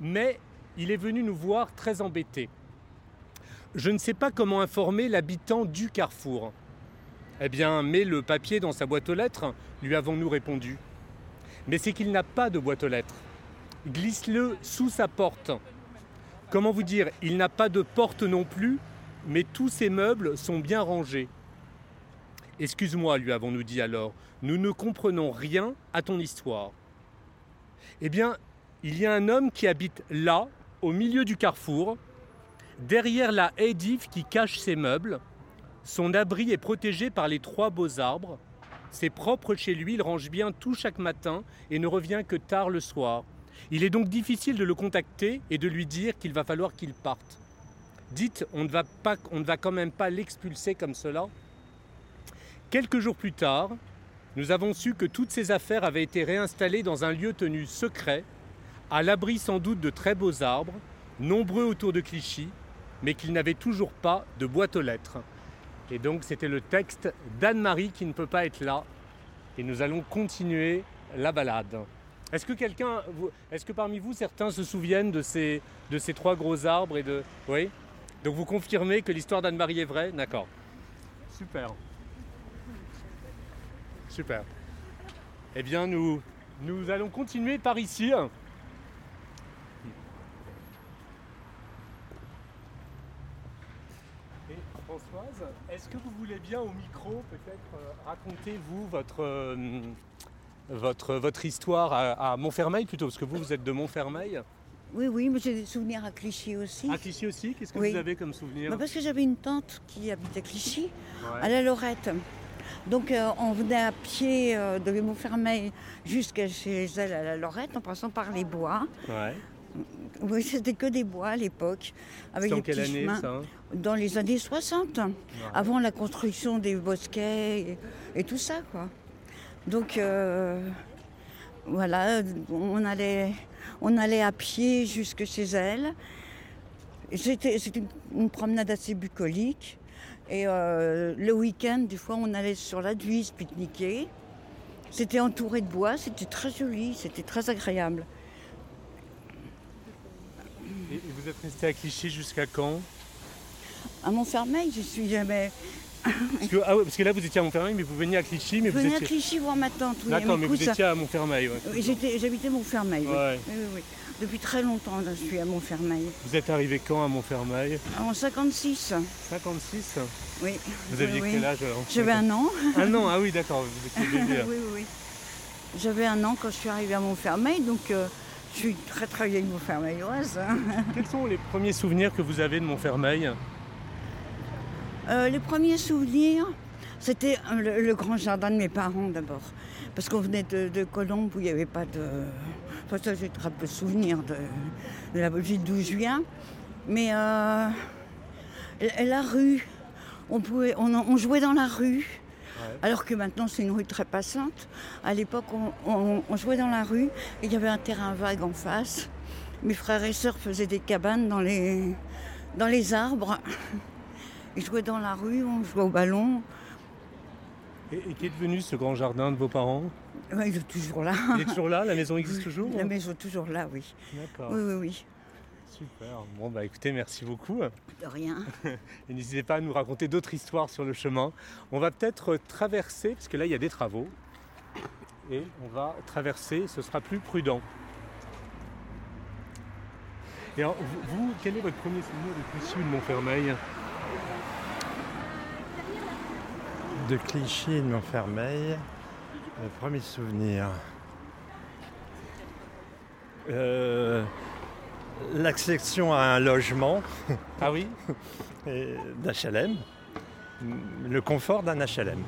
Mais il est venu nous voir très embêté. Je ne sais pas comment informer l'habitant du carrefour. Eh bien, mets le papier dans sa boîte aux lettres, lui avons-nous répondu. Mais c'est qu'il n'a pas de boîte aux lettres. Glisse-le sous sa porte. Comment vous dire Il n'a pas de porte non plus, mais tous ces meubles sont bien rangés. Excuse-moi, lui avons-nous dit alors, nous ne comprenons rien à ton histoire. Eh bien, il y a un homme qui habite là, au milieu du carrefour, derrière la haie d'if qui cache ses meubles. Son abri est protégé par les trois beaux arbres. C'est propre chez lui, il range bien tout chaque matin et ne revient que tard le soir. Il est donc difficile de le contacter et de lui dire qu'il va falloir qu'il parte. Dites, on ne va, pas, on ne va quand même pas l'expulser comme cela Quelques jours plus tard, nous avons su que toutes ses affaires avaient été réinstallées dans un lieu tenu secret, à l'abri sans doute de très beaux arbres, nombreux autour de Clichy, mais qu'il n'avait toujours pas de boîte aux lettres. Et donc c'était le texte d'Anne-Marie qui ne peut pas être là. Et nous allons continuer la balade. Est-ce que quelqu'un, est-ce que parmi vous certains se souviennent de ces, de ces trois gros arbres et de, oui Donc vous confirmez que l'histoire d'Anne-Marie est vraie, d'accord Super. Super. Eh bien, nous, nous allons continuer par ici. Et Françoise, est-ce que vous voulez bien au micro peut-être euh, raconter vous votre, euh, votre, votre histoire à, à, Montfermeil plutôt Parce que vous, vous êtes de Montfermeil. Oui, oui, mais j'ai des souvenirs à Clichy aussi. À Clichy aussi Qu'est-ce que Oui. vous avez comme souvenir Bah, parce que j'avais une tante qui habitait Clichy, Ouais. à la Lorette. Donc euh, on venait à pied de Montfermeil jusqu'à chez elle à la Lorette en passant par les bois. Ouais. Oui, c'était que des bois à l'époque. Avec en quelle petits année chemins. ça hein Dans les années 60, avant la construction des bosquets et, et tout ça, quoi. Donc euh, voilà, on allait, on allait à pied jusque chez elle. C'était c'était une, une promenade assez bucolique. Et euh, le week-end, des fois, on allait sur la Duise pique-niquer. C'était entouré de bois, c'était très joli, c'était très agréable. Et vous êtes resté à Clichy jusqu'à quand À Montfermeil, je suis jamais. parce que, ah ouais, parce que là vous étiez à Montfermeil, mais vous veniez à Clichy, mais Je vous venais à. Clichy voir ma tante. Oui, D'accord, mais vous étiez à Montfermeil. ouais. Oui, J'habitais Montfermeil. oui. Ouais. Oui, oui. Depuis très longtemps, je suis à Montfermeil. Vous êtes arrivé quand à Montfermeil En 56, 56 oui. Vous aviez quel âge alors J'avais un an. Un an, ah oui, d'accord, vous étiez bébé. oui, oui, oui. J'avais un an quand je suis arrivée à Montfermeil, donc euh, je suis très très vieille Montfermeilloise. hein. Quels sont les premiers souvenirs que vous avez de Montfermeil? Euh, les premiers souvenirs, c'était euh, le, le grand jardin de mes parents d'abord. Parce qu'on venait de, de Colombes où il n'y avait pas de. Enfin, ça, j'ai très peu de souvenirs de, de la ville d'où je viens. Mais euh, la, la rue, on, pouvait, on, on jouait dans la rue. Alors que maintenant c'est une rue très passante. À l'époque, on, on- on jouait dans la rue et il y avait un terrain vague en face. Mes frères et sœurs faisaient des cabanes dans les, dans les arbres. Ils jouaient dans la rue, on jouait au ballon. et, et qui est devenu ce grand jardin de vos parents? Il est toujours là. Il est toujours là La maison existe toujours La maison est toujours là, oui. D'accord, Oui, oui, oui. Super. Bon, bah écoutez, merci beaucoup. De rien. Et n'hésitez pas à nous raconter d'autres histoires sur le chemin. On va peut-être traverser, parce que là il y a des travaux, et on va traverser, ce sera plus prudent. Et alors, vous, quel est votre premier souvenir de Clichy ou de Montfermeil? De Clichy et de Montfermeil, le premier souvenir. Euh, L'accession à un logement Ah oui d'HLM, le confort d'un HLM.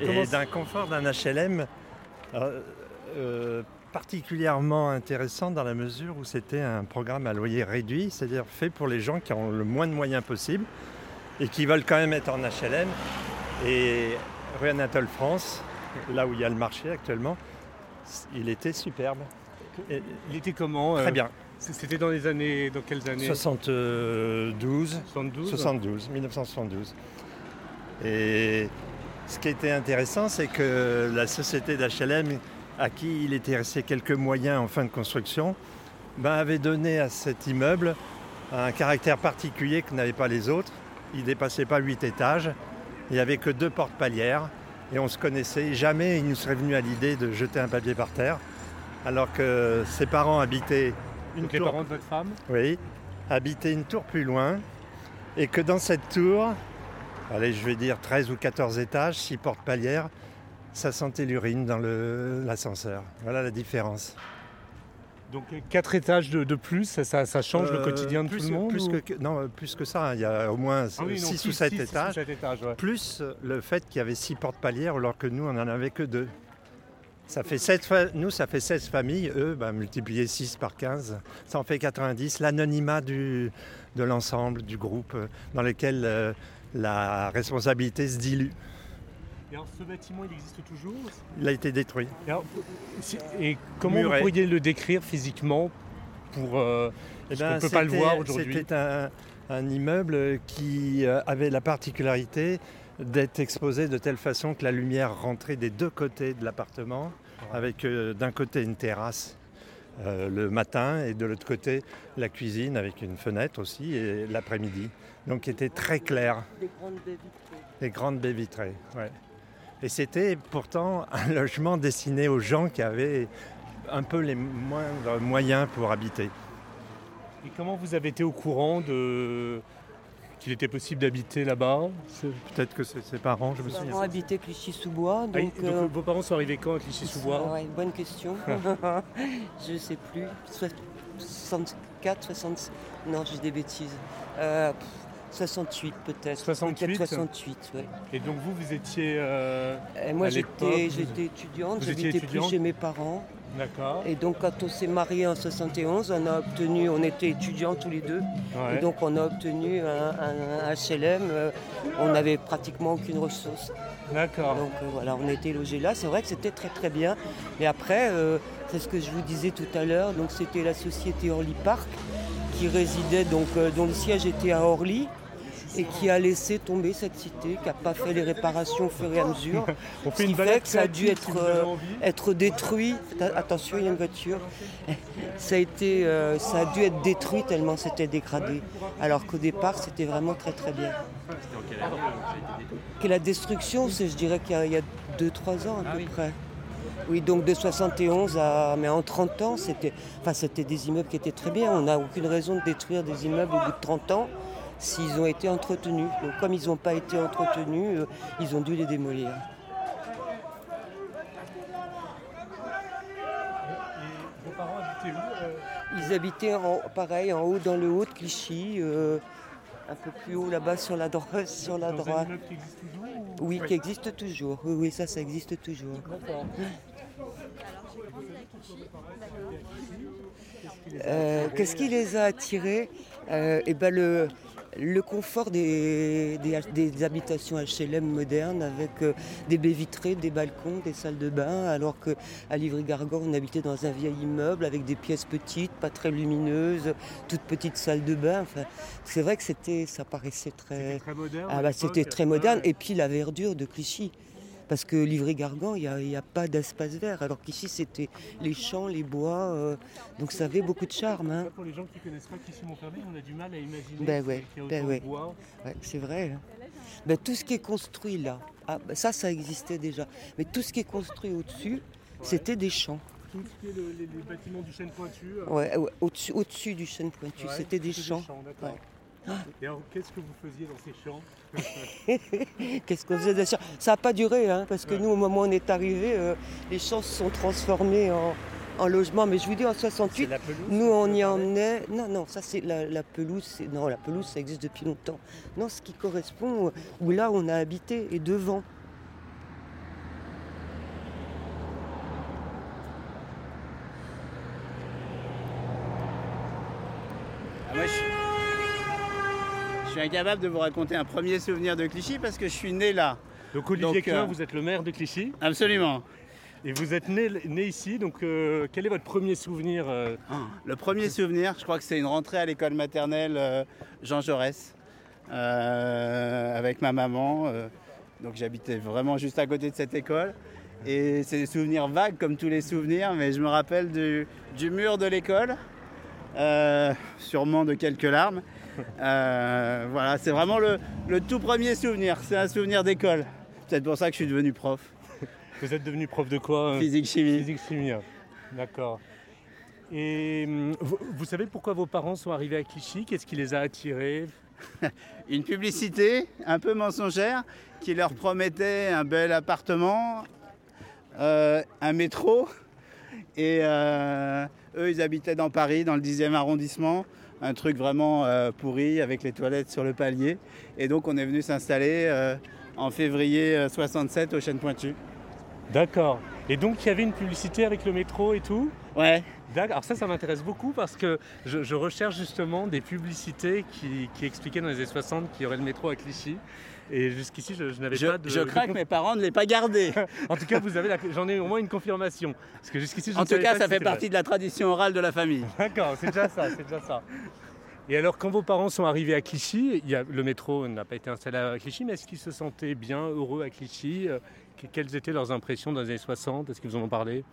Comment Et d'un confort d'un HLM euh, euh, particulièrement intéressant dans la mesure où c'était un programme à loyer réduit, c'est-à-dire fait pour les gens qui ont le moins de moyens possible et qui veulent quand même être en HLM. Et rue Anatole France, là où il y a le marché actuellement, il était superbe. Il était comment euh, très bien. C'était dans les années, dans quelles années? 72, 72 72, 1972. Et ce qui était intéressant, c'est que la société d'HLM, à qui il était resté quelques moyens en fin de construction, ben, avait donné à cet immeuble un caractère particulier que n'avaient pas les autres. Il ne dépassait pas huit étages, il n'y avait que deux portes palières, et on se connaissait. Jamais il nous serait venu à l'idée de jeter un papier par terre, alors que ses parents habitaient une Donc les tour parents de votre femme? Oui, habiter une tour plus loin. Et que dans cette tour, allez, je vais dire 13 ou 14 étages, 6 portes palières, ça sentait l'urine dans l'ascenseur. Voilà la différence. Donc euh, quatre étages de, de plus, ça, ça- ça change le Euh, quotidien de plus, tout le monde plus ou- que, non, plus que ça, il y a au moins Ah oui, non, 6 plus ou 7 six- six ou étages. ouais. Plus le fait qu'il y avait 6 portes palières alors que nous, on n'en avait que deux. Ça fait 7 nous, ça fait 16 familles. Eux, bah, multiplier 6 par 15, ça en fait 90. L'anonymat du- de l'ensemble, du groupe, euh, dans lequel euh, la responsabilité se dilue. Et alors ce bâtiment, il existe toujours? Il a été détruit. Et, alors, c'est- et comment Muré. vous pourriez le décrire physiquement pour euh, Eh ben, qu'on peut pas le voir aujourd'hui? C'était un, un immeuble qui euh, avait la particularité d'être exposé de telle façon que la lumière rentrait des deux côtés de l'appartement, avec euh, d'un côté une terrasse euh, le matin et de l'autre côté la cuisine avec une fenêtre aussi et l'après-midi. Donc était très clair. Des grandes baies vitrées. Des grandes baies vitrées. ouais. Et c'était pourtant un logement destiné aux gens qui avaient un peu les moindres moyens pour habiter. Et comment vous avez été au courant de qu'il était possible d'habiter là-bas Peut-être que c'est ses parents, je me souviens. parents habitaient Clichy-sous-Bois, Ah, donc... donc, euh, vos parents sont arrivés quand à Clichy-sous-Bois? Ouais, bonne question. je sais plus. Soit 64, 60... Non, j'ai des bêtises. Euh, pff, 68 peut-être. 68? Peut-être 68, ouais. Et donc vous, vous étiez... euh, Et moi j'étais vous- étudiante, j'habitais plus chez mes parents. D'accord. Et donc quand on s'est mariés en 71, on a obtenu, on était étudiants tous les deux. Ouais. Et donc on a obtenu un, un- un HLM, euh, on n'avait pratiquement aucune ressource. D'accord. Donc euh, voilà, on était logés là. C'est vrai que c'était très très bien. Et après, euh, c'est ce que je vous disais tout à l'heure. Donc c'était la société Orly Park qui résidait donc dont le siège était à Orly et qui a laissé tomber cette cité, qui n'a pas fait les réparations au fur et à mesure. On Ce qui une fait que ça a dû si euh, être détruit. Attention, il y a une voiture. Ça a, été, euh, ça a dû être détruit tellement c'était dégradé. Alors qu'au départ, c'était vraiment très très bien. Que la destruction, c'est, je dirais qu'il y a- il y a 2-3 ans à peu près. Oui, donc de 71 à. Mais en 30 ans, c'était, enfin, c'était des immeubles qui étaient très bien. On n'a aucune raison de détruire des immeubles au bout de 30 ans s'ils ont été entretenus. Donc, comme ils n'ont pas été entretenus, euh, ils ont dû les démolir. Et vos parents habitaient où Ils habitaient en, pareil en haut dans le haut de Clichy, euh, un peu plus haut là-bas sur la droite. Sur la Dans droite. qui existe toujours ou- Oui, Ouais. qui existe toujours. Oui, oui, ça, ça existe toujours. Euh, Qu'est-ce qui les a attirés? Euh, eh ben le, le confort des, des- des habitations HLM modernes avec euh, des baies vitrées, des balcons, des salles de bain, alors qu'à Livry-Gargan, on habitait dans un vieil immeuble avec des pièces petites, pas très lumineuses, toutes petites salles de bain. Enfin, c'est vrai que c'était, ça paraissait très, Très moderne. ah bah, c'était très moderne. Et puis la verdure de Clichy. Parce que Livry-Gargan, il n'y a, pas d'espace vert. Alors qu'ici, c'était les champs, les bois. euh, donc ça avait beaucoup de charme. hein. Pour les gens qui ne connaissent pas Clichy-Montfermeil, on a du mal à imaginer Ben ouais, qu'il y a ben ouais. bois. Ouais, c'est vrai. hein. Ben, tout ce qui est construit là, ah, ben, ça, ça existait déjà. Mais tout ce qui est construit au-dessus, c'était des champs. Tout ce qui est le- les, les bâtiments du chêne pointu. euh, Ouais, au-dessus, au-dessus du chêne pointu, c'était des champs. Et alors, qu'est-ce que vous faisiez dans ces champs? Qu'est-ce qu'on faisait champs Ça? N'a pas duré, hein, parce que nous, au moment où on est arrivé, euh, les champs se sont transformés en, en logement. Mais je vous dis, en 68, la pelouse Nous, on y emmenait. Non, non, ça c'est la, la pelouse. Non, la pelouse, ça existe depuis longtemps. Non, ce qui correspond où là on a habité et devant. Ah, moi, je, suis... je suis incapable de vous raconter un premier souvenir de Clichy parce que je suis né là. Donc Olivier Donc, Klein, euh, vous êtes le maire de Clichy Absolument. et vous êtes né, né ici. Donc euh, quel est votre premier souvenir euh, Le premier souvenir, je crois que c'est une rentrée à l'école maternelle Jean Jaurès avec ma maman. donc j'habitais vraiment juste à côté de cette école. Et c'est des souvenirs vagues comme tous les souvenirs, mais je me rappelle du, du mur de l'école, sûrement de quelques larmes. Euh, voilà, c'est vraiment le, le tout premier souvenir. C'est un souvenir d'école. C'est pour ça que je suis devenu prof. Vous êtes devenu prof de quoi euh, Physique chimie. Physique chimie. D'accord. Et hum, vous, vous savez pourquoi vos parents sont arrivés à Clichy? Qu'est-ce qui les a attirés? Une publicité un peu mensongère qui leur promettait un bel appartement, euh, un métro. Et eux, ils habitaient dans Paris, dans le 10e arrondissement. Un truc vraiment euh, pourri avec les toilettes sur le palier. Et donc, on est venu s'installer en février 67 au Chêne Pointu. D'accord. Et donc, il y avait une publicité avec le métro et tout? Ouais. D'accord. Alors ça, ça m'intéresse beaucoup parce que je, je recherche justement des publicités qui, qui expliquaient dans les années 60 qu'il y aurait le métro à Clichy. Et jusqu'ici, je, je n'avais pas de. je que mes parents ne l'aient pas gardé. En tout cas, vous avez la- j'en ai au moins une confirmation. Parce que jusqu'ici, je en ne tout cas, pas ça si fait vrai. partie de la tradition orale de la famille. D'accord, c'est déjà ça, c'est déjà ça. Et alors, quand vos parents sont arrivés à Clichy, il y a, le métro n'a pas été installé à Clichy, mais est-ce qu'ils se sentaient bien, heureux à Clichy Euh, que- Quelles étaient leurs impressions dans les années 60 Est-ce qu'ils vous en ont parlé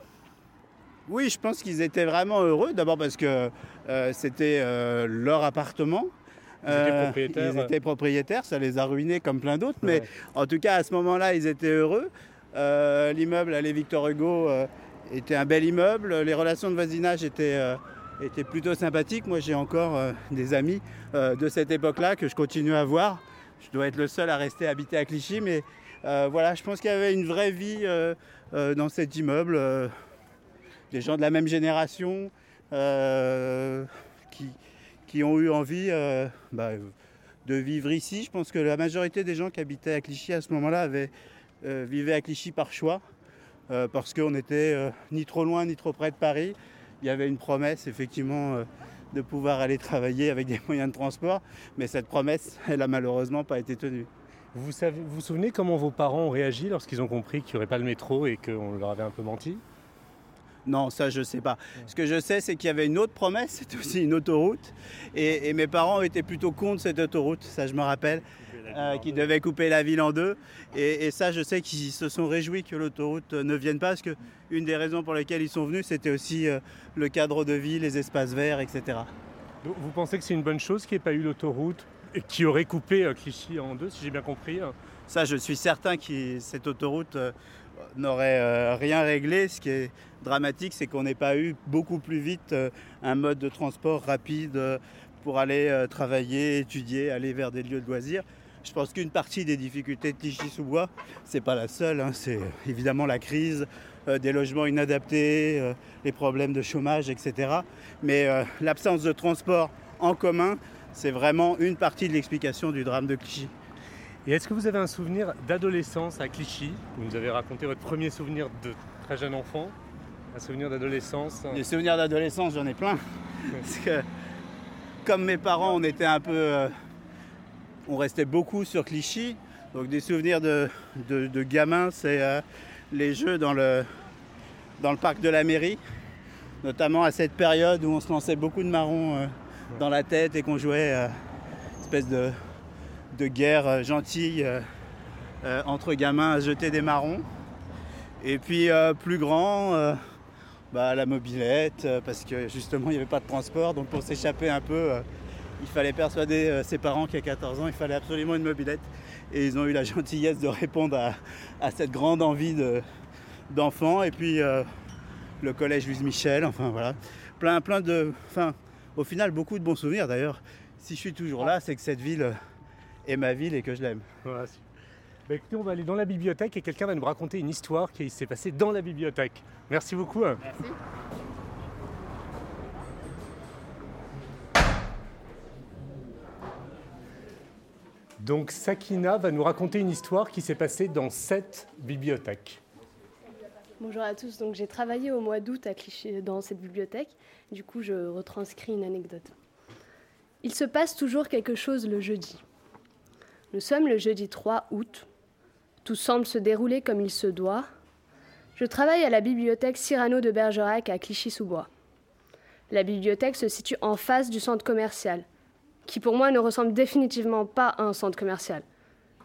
Oui, je pense qu'ils étaient vraiment heureux. D'abord parce que euh, c'était euh, leur appartement. Ils étaient Euh, propriétaires. ils étaient propriétaires, ça les a ruinés comme plein d'autres. Mais Ouais. en tout cas, à ce moment-là, ils étaient heureux. Euh, L'immeuble allée Victor Hugo euh, était un bel immeuble. Les relations de voisinage étaient, euh, étaient plutôt sympathiques. Moi, j'ai encore des amis de cette époque-là que je continue à voir. Je dois être le seul à rester habité à Clichy, mais voilà, je pense qu'il y avait une vraie vie dans cet immeuble. des gens de la même génération qui, qui ont eu envie euh, bah, de vivre ici. Je pense que la majorité des gens qui habitaient à Clichy à ce moment-là avaient, euh, vivaient à Clichy par choix, euh, parce qu'on n'était ni trop loin ni trop près de Paris. Il y avait une promesse effectivement de pouvoir aller travailler avec des moyens de transport, mais cette promesse, elle a malheureusement pas été tenue. vous, vous vous souvenez comment vos parents ont réagi lorsqu'ils ont compris qu'il n'y aurait pas le métro et qu'on leur avait un peu menti? Non, ça je sais pas. Ce que je sais, c'est qu'il y avait une autre promesse, c'était aussi une autoroute. Et, et mes parents étaient plutôt contre cette autoroute, ça je me rappelle, euh, qui devait couper la ville en deux. Et, et ça, je sais qu'ils se sont réjouis que l'autoroute euh, ne vienne pas, parce que une des raisons pour lesquelles ils sont venus, c'était aussi euh, le cadre de vie, les espaces verts, etc. Donc, Vous pensez que c'est une bonne chose qu'il n'y ait pas eu l'autoroute et qui aurait coupé Clichy en deux, si j'ai bien compris hein? Ça, je suis certain que cette autoroute n'aurait euh, rien réglé. Ce qui est dramatique, c'est qu'on n'ait pas eu beaucoup plus vite euh, un mode de transport rapide euh, pour aller travailler, étudier, aller vers des lieux de loisirs. Je pense qu'une partie des difficultés de Clichy-sous-Bois, c'est pas la seule. hein. c'est évidemment la crise, des logements inadaptés, les problèmes de chômage, etc. Mais l'absence de transport en commun, c'est vraiment une partie de l'explication du drame de Clichy. Et est-ce que vous avez un souvenir d'adolescence à Clichy Vous nous avez raconté votre premier souvenir de très jeune enfant, un souvenir d'adolescence? Des souvenirs d'adolescence, j'en ai plein. Parce que, comme mes parents, on était un peu. euh, on restait beaucoup sur Clichy. Donc, des souvenirs de, de, de gamin, c'est euh, les jeux dans le, dans le parc de la mairie. Notamment à cette période où on se lançait beaucoup de marrons euh, dans la tête et qu'on jouait une espèce de, de guerre euh, gentille euh, euh, entre gamins à jeter des marrons. Et puis, plus grand. bah, la mobilette, parce que justement il n'y avait pas de transport, donc pour s'échapper un peu, il fallait persuader ses parents qu'à 14 ans il fallait absolument une mobilette. Et ils ont eu la gentillesse de répondre à, à cette grande envie de- d'enfants. Et puis le collège Louise Michel, enfin voilà, plein, plein de. Enfin, au final, beaucoup de bons souvenirs d'ailleurs. Si je suis toujours là, c'est que cette ville euh, est ma ville et que je l'aime. Voilà. Bah, écoutez, on va aller dans la bibliothèque et quelqu'un va nous raconter une histoire qui s'est passée dans la bibliothèque. Merci beaucoup. hein. Donc Sakina va nous raconter une histoire qui s'est passée dans cette bibliothèque. Bonjour à tous, donc j'ai travaillé au mois d'août à Clichy dans cette bibliothèque, du coup je retranscris une anecdote. Il se passe toujours quelque chose le jeudi. Nous sommes le jeudi 3 août, tout semble se dérouler comme il se doit. Je travaille à la bibliothèque Cyrano de Bergerac à Clichy-sous-Bois. La bibliothèque se situe en face du centre commercial, qui pour moi ne ressemble définitivement pas à un centre commercial.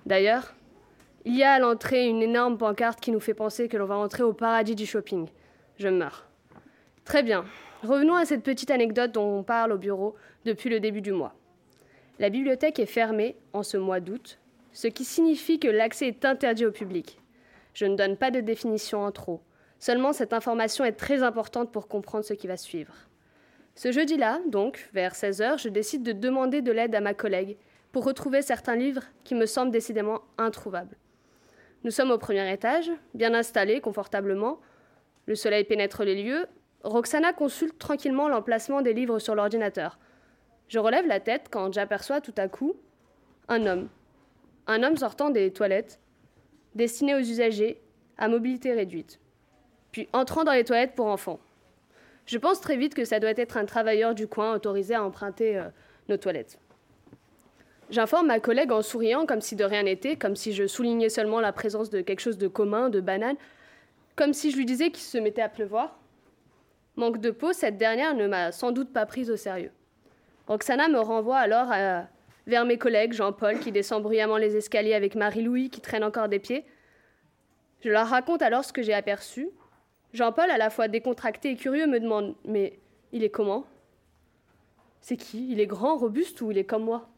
D'ailleurs, il y a à l'entrée une énorme pancarte qui nous fait penser que l'on va entrer au paradis du shopping. Je meurs. Très bien. Revenons à cette petite anecdote dont on parle au bureau depuis le début du mois. La bibliothèque est fermée en ce mois d'août, ce qui signifie que l'accès est interdit au public. Je ne donne pas de définition en trop. Seulement, cette information est très importante pour comprendre ce qui va suivre. Ce jeudi-là, donc, vers 16h, je décide de demander de l'aide à ma collègue pour retrouver certains livres qui me semblent décidément introuvables. Nous sommes au premier étage, bien installés confortablement. Le soleil pénètre les lieux. Roxana consulte tranquillement l'emplacement des livres sur l'ordinateur. Je relève la tête quand j'aperçois tout à coup un homme. Un homme sortant des toilettes, destiné aux usagers à mobilité réduite, puis entrant dans les toilettes pour enfants. Je pense très vite que ça doit être un travailleur du coin autorisé à emprunter euh, nos toilettes. J'informe ma collègue en souriant comme si de rien n'était, comme si je soulignais seulement la présence de quelque chose de commun, de banal, comme si je lui disais qu'il se mettait à pleuvoir. Manque de peau, cette dernière ne m'a sans doute pas prise au sérieux. Roxana me renvoie alors vers mes collègues, Jean-Paul qui descend bruyamment les escaliers avec Marie-Louis qui traîne encore des pieds. Je leur raconte alors ce que j'ai aperçu. Jean-Paul, à la fois décontracté et curieux, me demande Mais il est comment? C'est qui? Il est grand, robuste ou il est comme moi?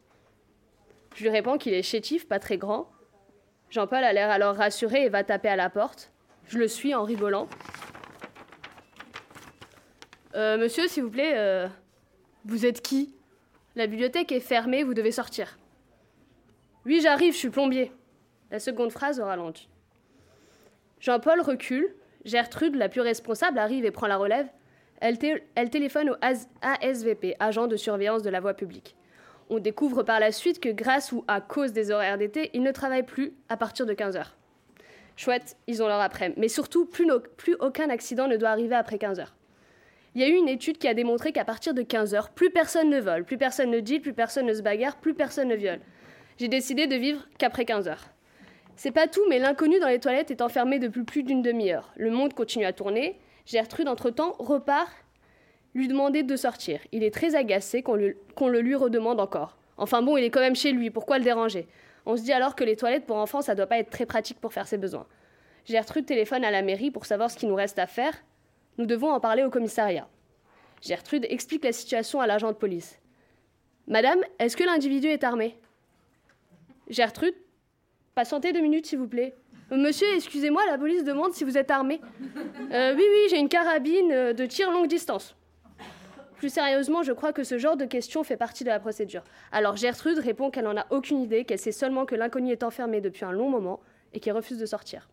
Je lui réponds qu'il est chétif, pas très grand. Jean-Paul a l'air alors rassuré et va taper à la porte. Je le suis en rigolant. Euh, monsieur, s'il vous plaît, euh, vous êtes qui? La bibliothèque est fermée, vous devez sortir. Oui, j'arrive, je suis plombier. La seconde phrase au ralenti. Jean-Paul recule. Gertrude, la plus responsable, arrive et prend la relève. Elle, téléphone au ASVP, agent de surveillance de la voie publique. On découvre par la suite que grâce ou à cause des horaires d'été, ils ne travaillent plus à partir de 15h. Chouette, ils ont leur après. Mais surtout, plus, aucun accident ne doit arriver après 15h. Il y a eu une étude qui a démontré qu'à partir de 15h, plus personne ne vole, plus personne ne dit, plus personne ne se bagarre, plus personne ne viole. J'ai décidé de vivre qu'après 15h. C'est pas tout, mais l'inconnu dans les toilettes est enfermé depuis plus d'une demi-heure. Le monde continue à tourner. Gertrude, entre-temps, repart lui demander de sortir. Il est très agacé qu'on le lui redemande encore. Enfin bon, il est quand même chez lui, pourquoi le déranger? On se dit alors que les toilettes pour enfants, ça doit pas être très pratique pour faire ses besoins. Gertrude téléphone à la mairie pour savoir ce qu'il nous reste à faire. Nous devons en parler au commissariat. Gertrude explique la situation à l'agent de police. Madame, est-ce que l'individu est armé? Gertrude, patientez deux minutes s'il vous plaît. Monsieur, excusez-moi, la police demande si vous êtes armé. Euh, oui, oui, j'ai une carabine euh, de tir longue distance. Plus sérieusement, je crois que ce genre de question fait partie de la procédure. Alors Gertrude répond qu'elle n'en a aucune idée, qu'elle sait seulement que l'inconnu est enfermé depuis un long moment et qu'il refuse de sortir.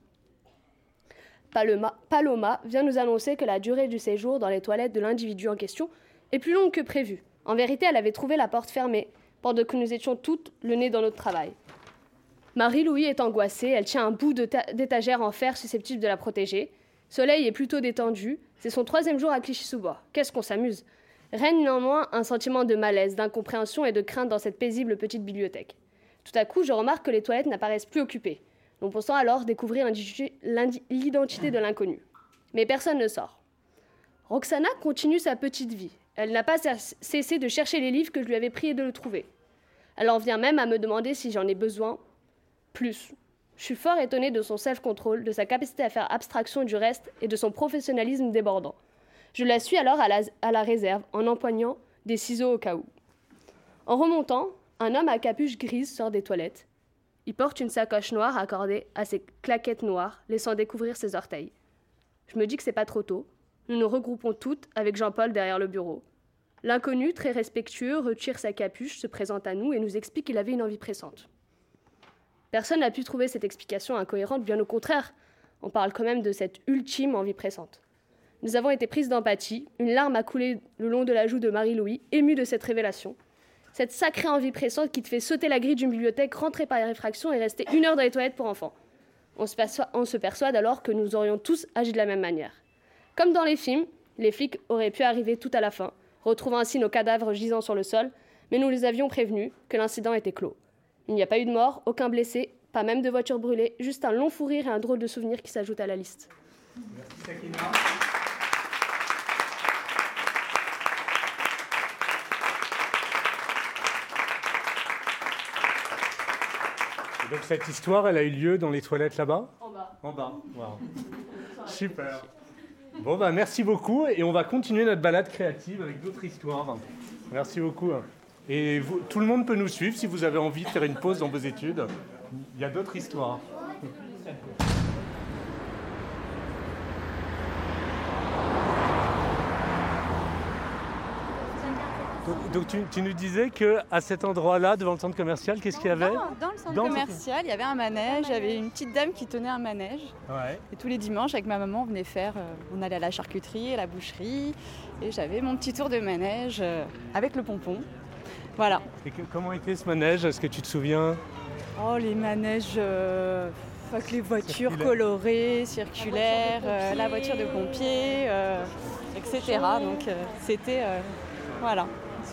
Paloma, vient nous annoncer que la durée du séjour dans les toilettes de l'individu en question est plus longue que prévu. En vérité, elle avait trouvé la porte fermée pendant que nous étions toutes le nez dans notre travail. Marie-Louis est angoissée, elle tient un bout d'étagère en fer susceptible de la protéger. Soleil est plutôt détendu, c'est son troisième jour à Clichy-sous-Bois. Qu'est-ce qu'on s'amuse? Règne néanmoins un sentiment de malaise, d'incompréhension et de crainte dans cette paisible petite bibliothèque. Tout à coup, je remarque que les toilettes n'apparaissent plus occupées. Nous pensons alors découvrir l'identité de l'inconnu. Mais personne ne sort. Roxana continue sa petite vie. Elle n'a pas cessé de chercher les livres que je lui avais prié de le trouver. Elle en vient même à me demander si j'en ai besoin. Plus. Je suis fort étonnée de son self-control, de sa capacité à faire abstraction du reste et de son professionnalisme débordant. Je la suis alors à la, réserve en empoignant des ciseaux au cas où. En remontant, un homme à capuche grise sort des toilettes. Il porte une sacoche noire accordée à ses claquettes noires, laissant découvrir ses orteils. Je me dis que c'est pas trop tôt. Nous nous regroupons toutes avec Jean-Paul derrière le bureau. L'inconnu, très respectueux, retire sa capuche, se présente à nous et nous explique qu'il avait une envie pressante. Personne n'a pu trouver cette explication incohérente, bien au contraire. On parle quand même de cette ultime envie pressante. Nous avons été prises d'empathie. Une larme a coulé le long de la joue de Marie-Louis, émue de cette révélation. Cette sacrée envie pressante qui te fait sauter la grille d'une bibliothèque, rentrer par réfraction et rester une heure dans les toilettes pour enfants. On se, persuade alors que nous aurions tous agi de la même manière. Comme dans les films, les flics auraient pu arriver tout à la fin, retrouvant ainsi nos cadavres gisant sur le sol, mais nous les avions prévenus que l'incident était clos. Il n'y a pas eu de mort, aucun blessé, pas même de voiture brûlée, juste un long fou rire et un drôle de souvenir qui s'ajoutent à la liste. Merci, donc cette histoire, elle a eu lieu dans les toilettes là-bas En bas. En bas, Super. Bon, bah merci beaucoup et on va continuer notre balade créative avec d'autres histoires. Merci beaucoup. Et tout le monde peut nous suivre si vous avez envie de faire une pause dans vos études. Il y a d'autres histoires. Donc, donc tu, tu nous disais que à cet endroit-là, devant le centre commercial, qu'est-ce qu'il y avait Dans, dans le centre Dans commercial, il y avait un manège, il y avait une petite dame qui tenait un manège. Ouais. Et tous les dimanches, avec ma maman, on venait faire, euh, on allait à la charcuterie, à la boucherie, et j'avais mon petit tour de manège euh, avec le pompon. Voilà. Et que- comment était ce manège? Est-ce que tu te souviens? Oh, les manèges euh, avec les voitures colorées, circulaires, euh, la voiture de pompier, euh, etc. Donc euh, c'était euh, voilà,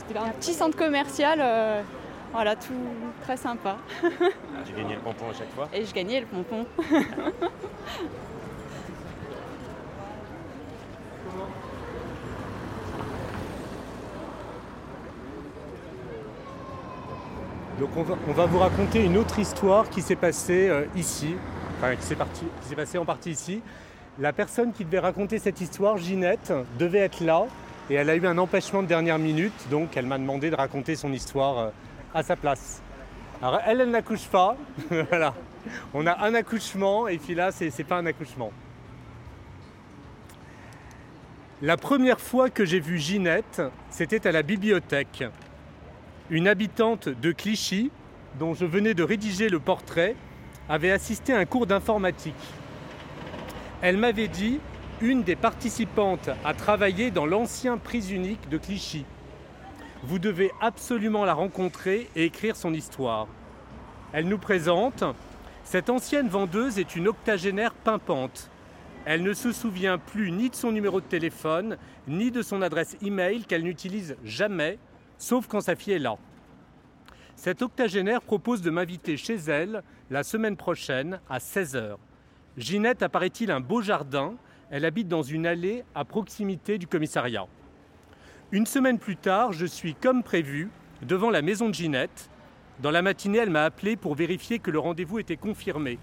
c'était un petit centre commercial, euh, voilà, tout très sympa. J'ai gagné le pompon à chaque fois. Et je gagnais le pompon. Donc on va, on va vous raconter une autre histoire qui s'est passée euh, ici, enfin qui s'est parti- qui s'est passée en partie ici. La personne qui devait raconter cette histoire, Ginette, devait être là et elle a eu un empêchement de dernière minute, donc elle m'a demandé de raconter son histoire euh, à sa place. Alors elle, elle n'accouche pas, voilà. On a un accouchement et puis là, c'est pas un accouchement. La première fois que j'ai vu Ginette, c'était à la bibliothèque une habitante de Clichy, dont je venais de rédiger le portrait, avait assisté à un cours d'informatique. Elle m'avait dit une des participantes a travaillé dans l'ancien prise unique de Clichy. Vous devez absolument la rencontrer et écrire son histoire. Elle nous présente Cette ancienne vendeuse est une octogénaire pimpante. Elle ne se souvient plus ni de son numéro de téléphone, ni de son adresse e-mail qu'elle n'utilise jamais, sauf quand sa fille est là. Cette octogénaire propose de m'inviter chez elle la semaine prochaine à 16h. Ginette apparaît-il un beau jardin. Elle habite dans une allée à proximité du commissariat. Une semaine plus tard, je suis comme prévu devant la maison de Ginette. Dans la matinée, elle m'a appelé pour vérifier que le rendez-vous était confirmé.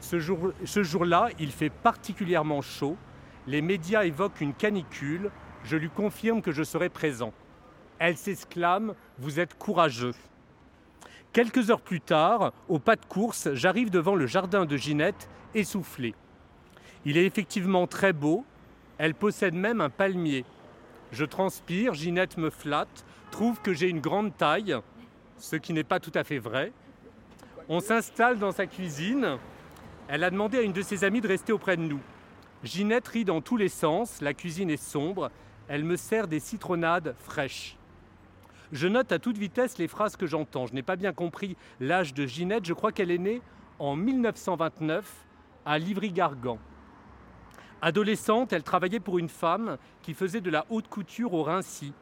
Ce jour- ce jour-là, il fait particulièrement chaud. Les médias évoquent une canicule. Je lui confirme que je serai présent. Elle s'exclame Vous êtes courageux. Quelques heures plus tard, au pas de course, j'arrive devant le jardin de Ginette, essoufflé. Il est effectivement très beau. Elle possède même un palmier. Je transpire, Ginette me flatte, trouve que j'ai une grande taille, ce qui n'est pas tout à fait vrai. On s'installe dans sa cuisine. Elle a demandé à une de ses amies de rester auprès de nous. Ginette rit dans tous les sens, la cuisine est sombre, elle me sert des citronnades fraîches. Je note à toute vitesse les phrases que j'entends. Je n'ai pas bien compris l'âge de Ginette, je crois qu'elle est née en 1929 à Livry-Gargan. Adolescente, elle travaillait pour une femme qui faisait de la haute couture au Rincy.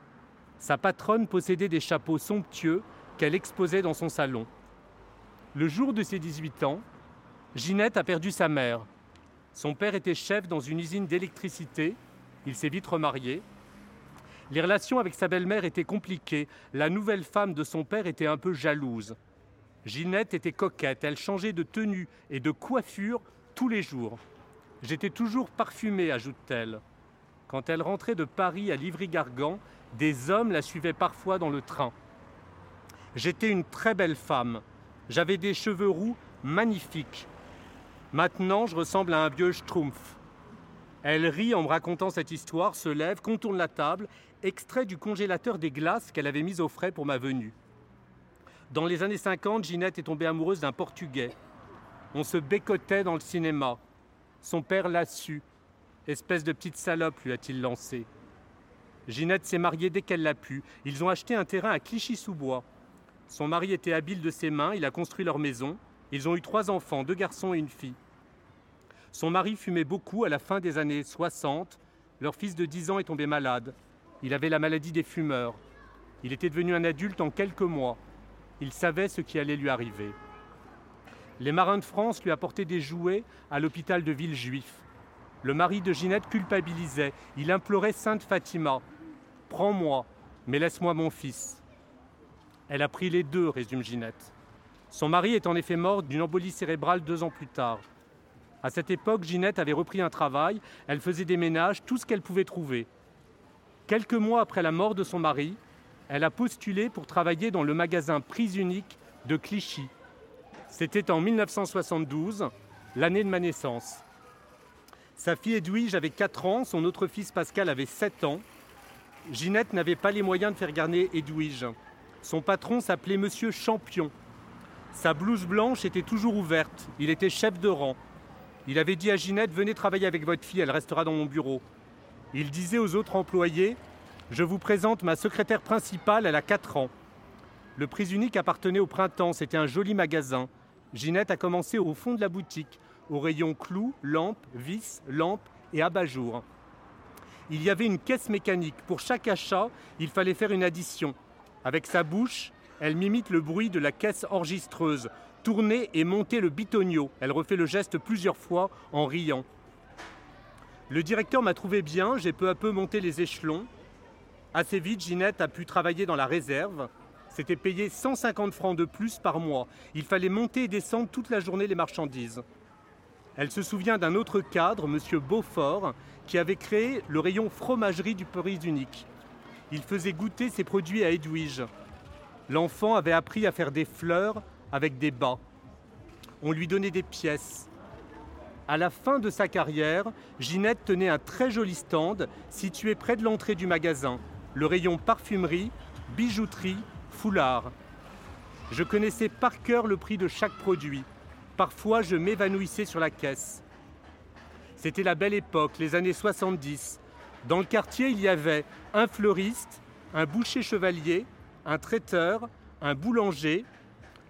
Sa patronne possédait des chapeaux somptueux qu'elle exposait dans son salon. Le jour de ses 18 ans, Ginette a perdu sa mère. Son père était chef dans une usine d'électricité. Il s'est vite remarié. Les relations avec sa belle-mère étaient compliquées. La nouvelle femme de son père était un peu jalouse. Ginette était coquette. Elle changeait de tenue et de coiffure tous les jours. J'étais toujours parfumée, ajoute-t-elle. Quand elle rentrait de Paris à Livry-Gargan, des hommes la suivaient parfois dans le train. J'étais une très belle femme. J'avais des cheveux roux magnifiques. Maintenant, je ressemble à un vieux schtroumpf. Elle rit en me racontant cette histoire, se lève, contourne la table, extrait du congélateur des glaces qu'elle avait mises au frais pour ma venue. Dans les années 50, Ginette est tombée amoureuse d'un Portugais. On se bécotait dans le cinéma. Son père l'a su. Espèce de petite salope, lui a-t-il lancé. Ginette s'est mariée dès qu'elle l'a pu. Ils ont acheté un terrain à Clichy-sous-Bois. Son mari était habile de ses mains, il a construit leur maison. Ils ont eu trois enfants, deux garçons et une fille. Son mari fumait beaucoup à la fin des années 60. Leur fils de 10 ans est tombé malade. Il avait la maladie des fumeurs. Il était devenu un adulte en quelques mois. Il savait ce qui allait lui arriver. Les marins de France lui apportaient des jouets à l'hôpital de Villejuif. Le mari de Ginette culpabilisait. Il implorait Sainte Fatima Prends-moi, mais laisse-moi mon fils. Elle a pris les deux, résume Ginette. Son mari est en effet mort d'une embolie cérébrale deux ans plus tard. À cette époque, Ginette avait repris un travail, elle faisait des ménages, tout ce qu'elle pouvait trouver. Quelques mois après la mort de son mari, elle a postulé pour travailler dans le magasin Prise Unique de Clichy. C'était en 1972, l'année de ma naissance. Sa fille Edwige avait 4 ans, son autre fils Pascal avait 7 ans. Ginette n'avait pas les moyens de faire garder Edwige. Son patron s'appelait Monsieur Champion. Sa blouse blanche était toujours ouverte. Il était chef de rang. Il avait dit à Ginette Venez travailler avec votre fille, elle restera dans mon bureau. Il disait aux autres employés Je vous présente ma secrétaire principale, elle a 4 ans. Le Prise Unique appartenait au printemps, c'était un joli magasin. Ginette a commencé au fond de la boutique, au rayon clous, lampes, vis, lampes et abat-jours. Il y avait une caisse mécanique. Pour chaque achat, il fallait faire une addition. Avec sa bouche, elle m'imite le bruit de la caisse enregistreuse. Tourner et monter le bitonio. Elle refait le geste plusieurs fois en riant. Le directeur m'a trouvé bien, j'ai peu à peu monté les échelons. Assez vite, Ginette a pu travailler dans la réserve. C'était payé 150 francs de plus par mois. Il fallait monter et descendre toute la journée les marchandises. Elle se souvient d'un autre cadre, M. Beaufort, qui avait créé le rayon fromagerie du Paris unique. Il faisait goûter ses produits à Edwige. L'enfant avait appris à faire des fleurs avec des bas. On lui donnait des pièces. À la fin de sa carrière, Ginette tenait un très joli stand situé près de l'entrée du magasin, le rayon parfumerie, bijouterie, foulard. Je connaissais par cœur le prix de chaque produit. Parfois, je m'évanouissais sur la caisse. C'était la belle époque, les années 70. Dans le quartier, il y avait un fleuriste, un boucher chevalier, un traiteur, un boulanger,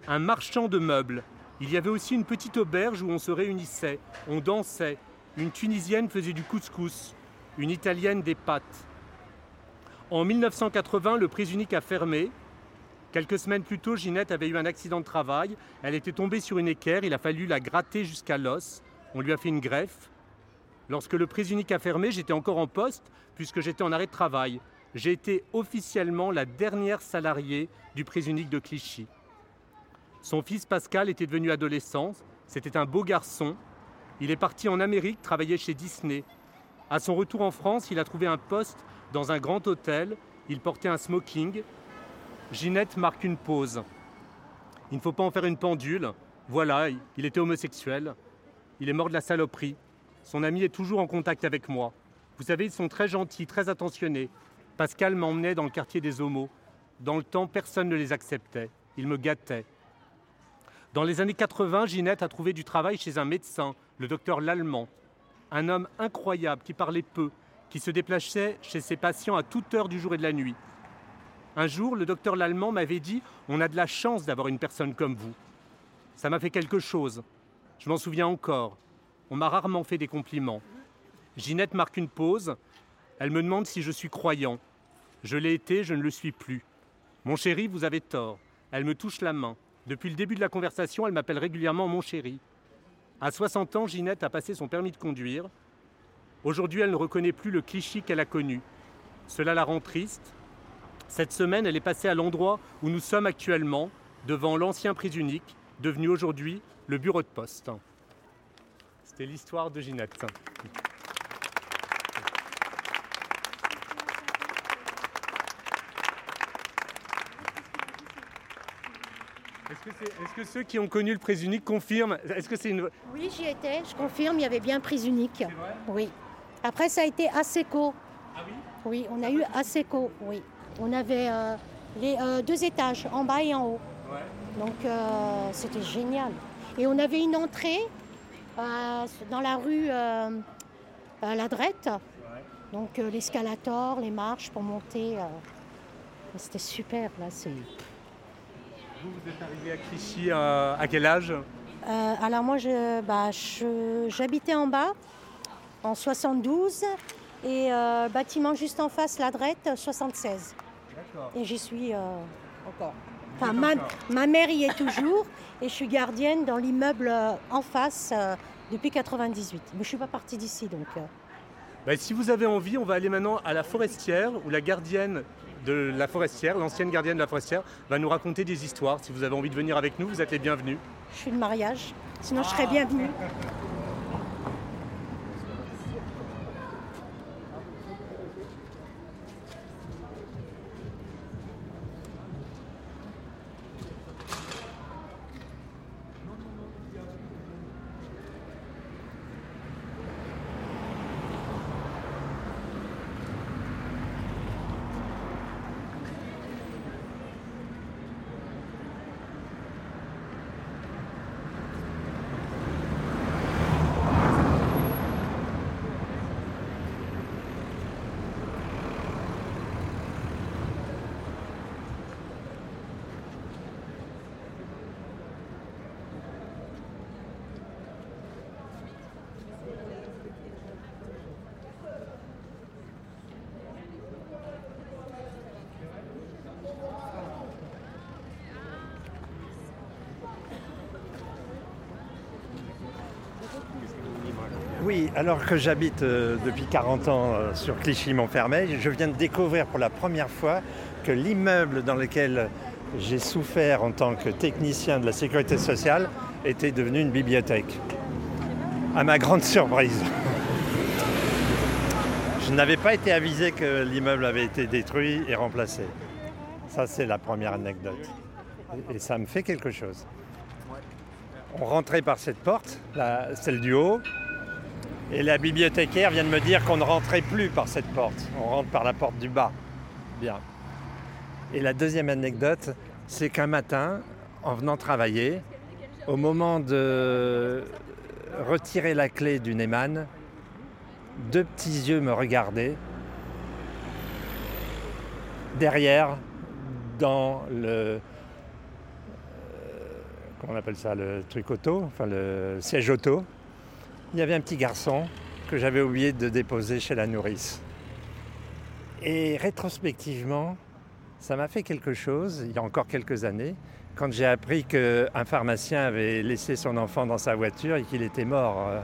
un marchand de meubles. Il y avait aussi une petite auberge où on se réunissait, on dansait. Une Tunisienne faisait du couscous, une Italienne des pâtes. En 1980, le prix unique a fermé. Quelques semaines plus tôt, Ginette avait eu un accident de travail. Elle était tombée sur une équerre, il a fallu la gratter jusqu'à l'os. On lui a fait une greffe. Lorsque le prix unique a fermé, j'étais encore en poste puisque j'étais en arrêt de travail. J'ai été officiellement la dernière salariée du prix unique de Clichy. Son fils Pascal était devenu adolescent. C'était un beau garçon. Il est parti en Amérique travailler chez Disney. À son retour en France, il a trouvé un poste dans un grand hôtel. Il portait un smoking. Ginette marque une pause. Il ne faut pas en faire une pendule. Voilà, il était homosexuel. Il est mort de la saloperie. Son ami est toujours en contact avec moi. Vous savez, ils sont très gentils, très attentionnés. Pascal m'emmenait dans le quartier des homos. Dans le temps, personne ne les acceptait. Il me gâtait. Dans les années 80, Ginette a trouvé du travail chez un médecin, le docteur Lallemand. Un homme incroyable qui parlait peu, qui se déplaçait chez ses patients à toute heure du jour et de la nuit. Un jour, le docteur Lallemand m'avait dit On a de la chance d'avoir une personne comme vous. Ça m'a fait quelque chose. Je m'en souviens encore. On m'a rarement fait des compliments. Ginette marque une pause. Elle me demande si je suis croyant. Je l'ai été, je ne le suis plus. Mon chéri, vous avez tort. Elle me touche la main. Depuis le début de la conversation, elle m'appelle régulièrement mon chéri. À 60 ans, Ginette a passé son permis de conduire. Aujourd'hui, elle ne reconnaît plus le cliché qu'elle a connu. Cela la rend triste. Cette semaine, elle est passée à l'endroit où nous sommes actuellement, devant l'ancien prix unique, devenu aujourd'hui le bureau de poste. C'est l'histoire de Ginette. Est-ce que, ceux qui ont connu le prix unique confirment Est-ce que c'est une... Oui, j'y étais, je confirme, il y avait bien prix unique. oui. Après, ça a été ASECO. Ah oui? Oui, on a eu ASECO, oui. On avait euh, les euh, deux étages, en bas et en haut. Donc, euh, c'était génial. Et on avait une entrée dans la rue la Drette. Donc l'escalator, les marches pour monter. C'était super là. C'est... Vous, vous êtes arrivé à Clichy à quel âge? Alors moi bah, je, j'habitais en bas en 72 et bâtiment juste en face, la Drette, 76. Et j'y suis encore. Enfin, ma, ma, mère y est toujours et je suis gardienne dans l'immeuble en face depuis 98. Mais je ne suis pas partie d'ici donc. Euh. Bah, si vous avez envie, on va aller maintenant à la forestière où la gardienne de la forestière, l'ancienne gardienne de la forestière, va nous raconter des histoires. Si vous avez envie de venir avec nous, vous êtes les bienvenus. Je suis de mariage, sinon je serais bienvenue. alors que j'habite euh, depuis 40 ans euh, sur Clichy-Montfermeil, je viens de découvrir pour la première fois que l'immeuble dans lequel j'ai souffert en tant que technicien de la sécurité sociale était devenu une bibliothèque. À ma grande surprise. Je n'avais pas été avisé que l'immeuble avait été détruit et remplacé. Ça, c'est la première anecdote. Et ça me fait quelque chose. On rentrait par cette porte, celle du haut, et la bibliothécaire vient de me dire qu'on ne rentrait plus par cette porte. On rentre par la porte du bas. Bien. Et la deuxième anecdote, c'est qu'un matin, en venant travailler, au moment de retirer la clé du Neyman, deux petits yeux me regardaient. Derrière, dans le. euh, Comment on appelle ça Le truc auto, enfin le siège auto. Il y avait un petit garçon que j'avais oublié de déposer chez la nourrice. Et rétrospectivement, ça m'a fait quelque chose, il y a encore quelques années, quand j'ai appris qu'un pharmacien avait laissé son enfant dans sa voiture et qu'il était mort. Euh,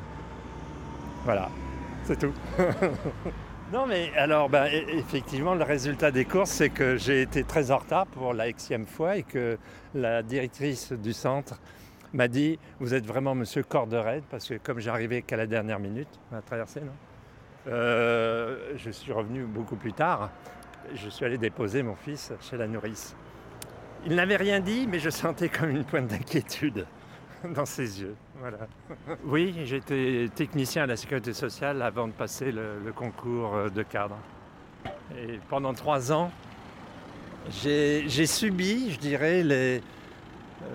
Voilà, c'est tout. non mais alors, ben, e- effectivement, le résultat des courses, c'est que j'ai été très en retard pour la xème fois et que la directrice du centre m'a dit Vous êtes vraiment monsieur Corderet Parce que comme j'arrivais qu'à la dernière minute, on a non? Euh, Je suis revenu beaucoup plus tard. Je suis allé déposer mon fils chez la nourrice. Il n'avait rien dit, mais je sentais comme une pointe d'inquiétude dans ses yeux. Voilà. Oui, j'étais technicien à la sécurité sociale avant de passer le, concours euh, de cadre. Et pendant trois ans, j'ai subi, je dirais, les,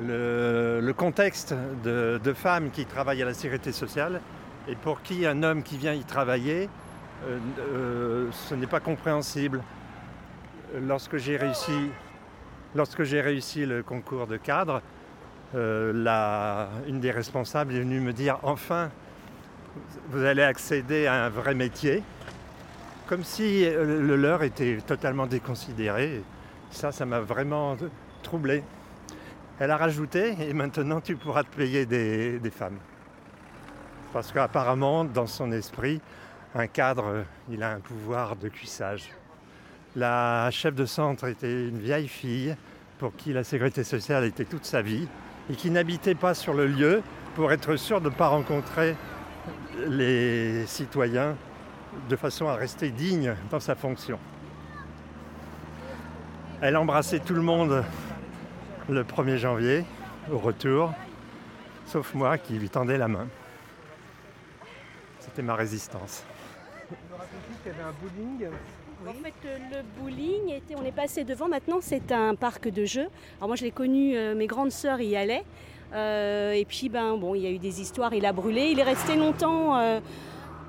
le, contexte de, femmes qui travaillent à la sécurité sociale et pour qui un homme qui vient y travailler, euh, euh, ce n'est pas compréhensible. Lorsque j'ai réussi, lorsque j'ai réussi le concours de cadre, euh, une des responsables est venue me dire enfin, vous allez accéder à un vrai métier, comme si le leur était totalement déconsidéré. Ça, ça m'a vraiment troublé. Elle a rajouté, et maintenant tu pourras te payer des, femmes. Parce qu'apparemment, dans son esprit, un cadre, il a un pouvoir de cuissage. La chef de centre était une vieille fille pour qui la sécurité sociale était toute sa vie et qui n'habitait pas sur le lieu pour être sûre de ne pas rencontrer les citoyens de façon à rester digne dans sa fonction. Elle embrassait tout le monde le 1er janvier au retour, sauf moi qui lui tendais la main. C'était ma résistance. Il y avait un bowling. En fait, euh, le bowling, était, on est passé devant. Maintenant, c'est un parc de jeux. Alors moi, je l'ai connu, euh, mes grandes sœurs y allaient. Euh, et puis, ben, bon, il y a eu des histoires, il a brûlé. Il est resté longtemps euh,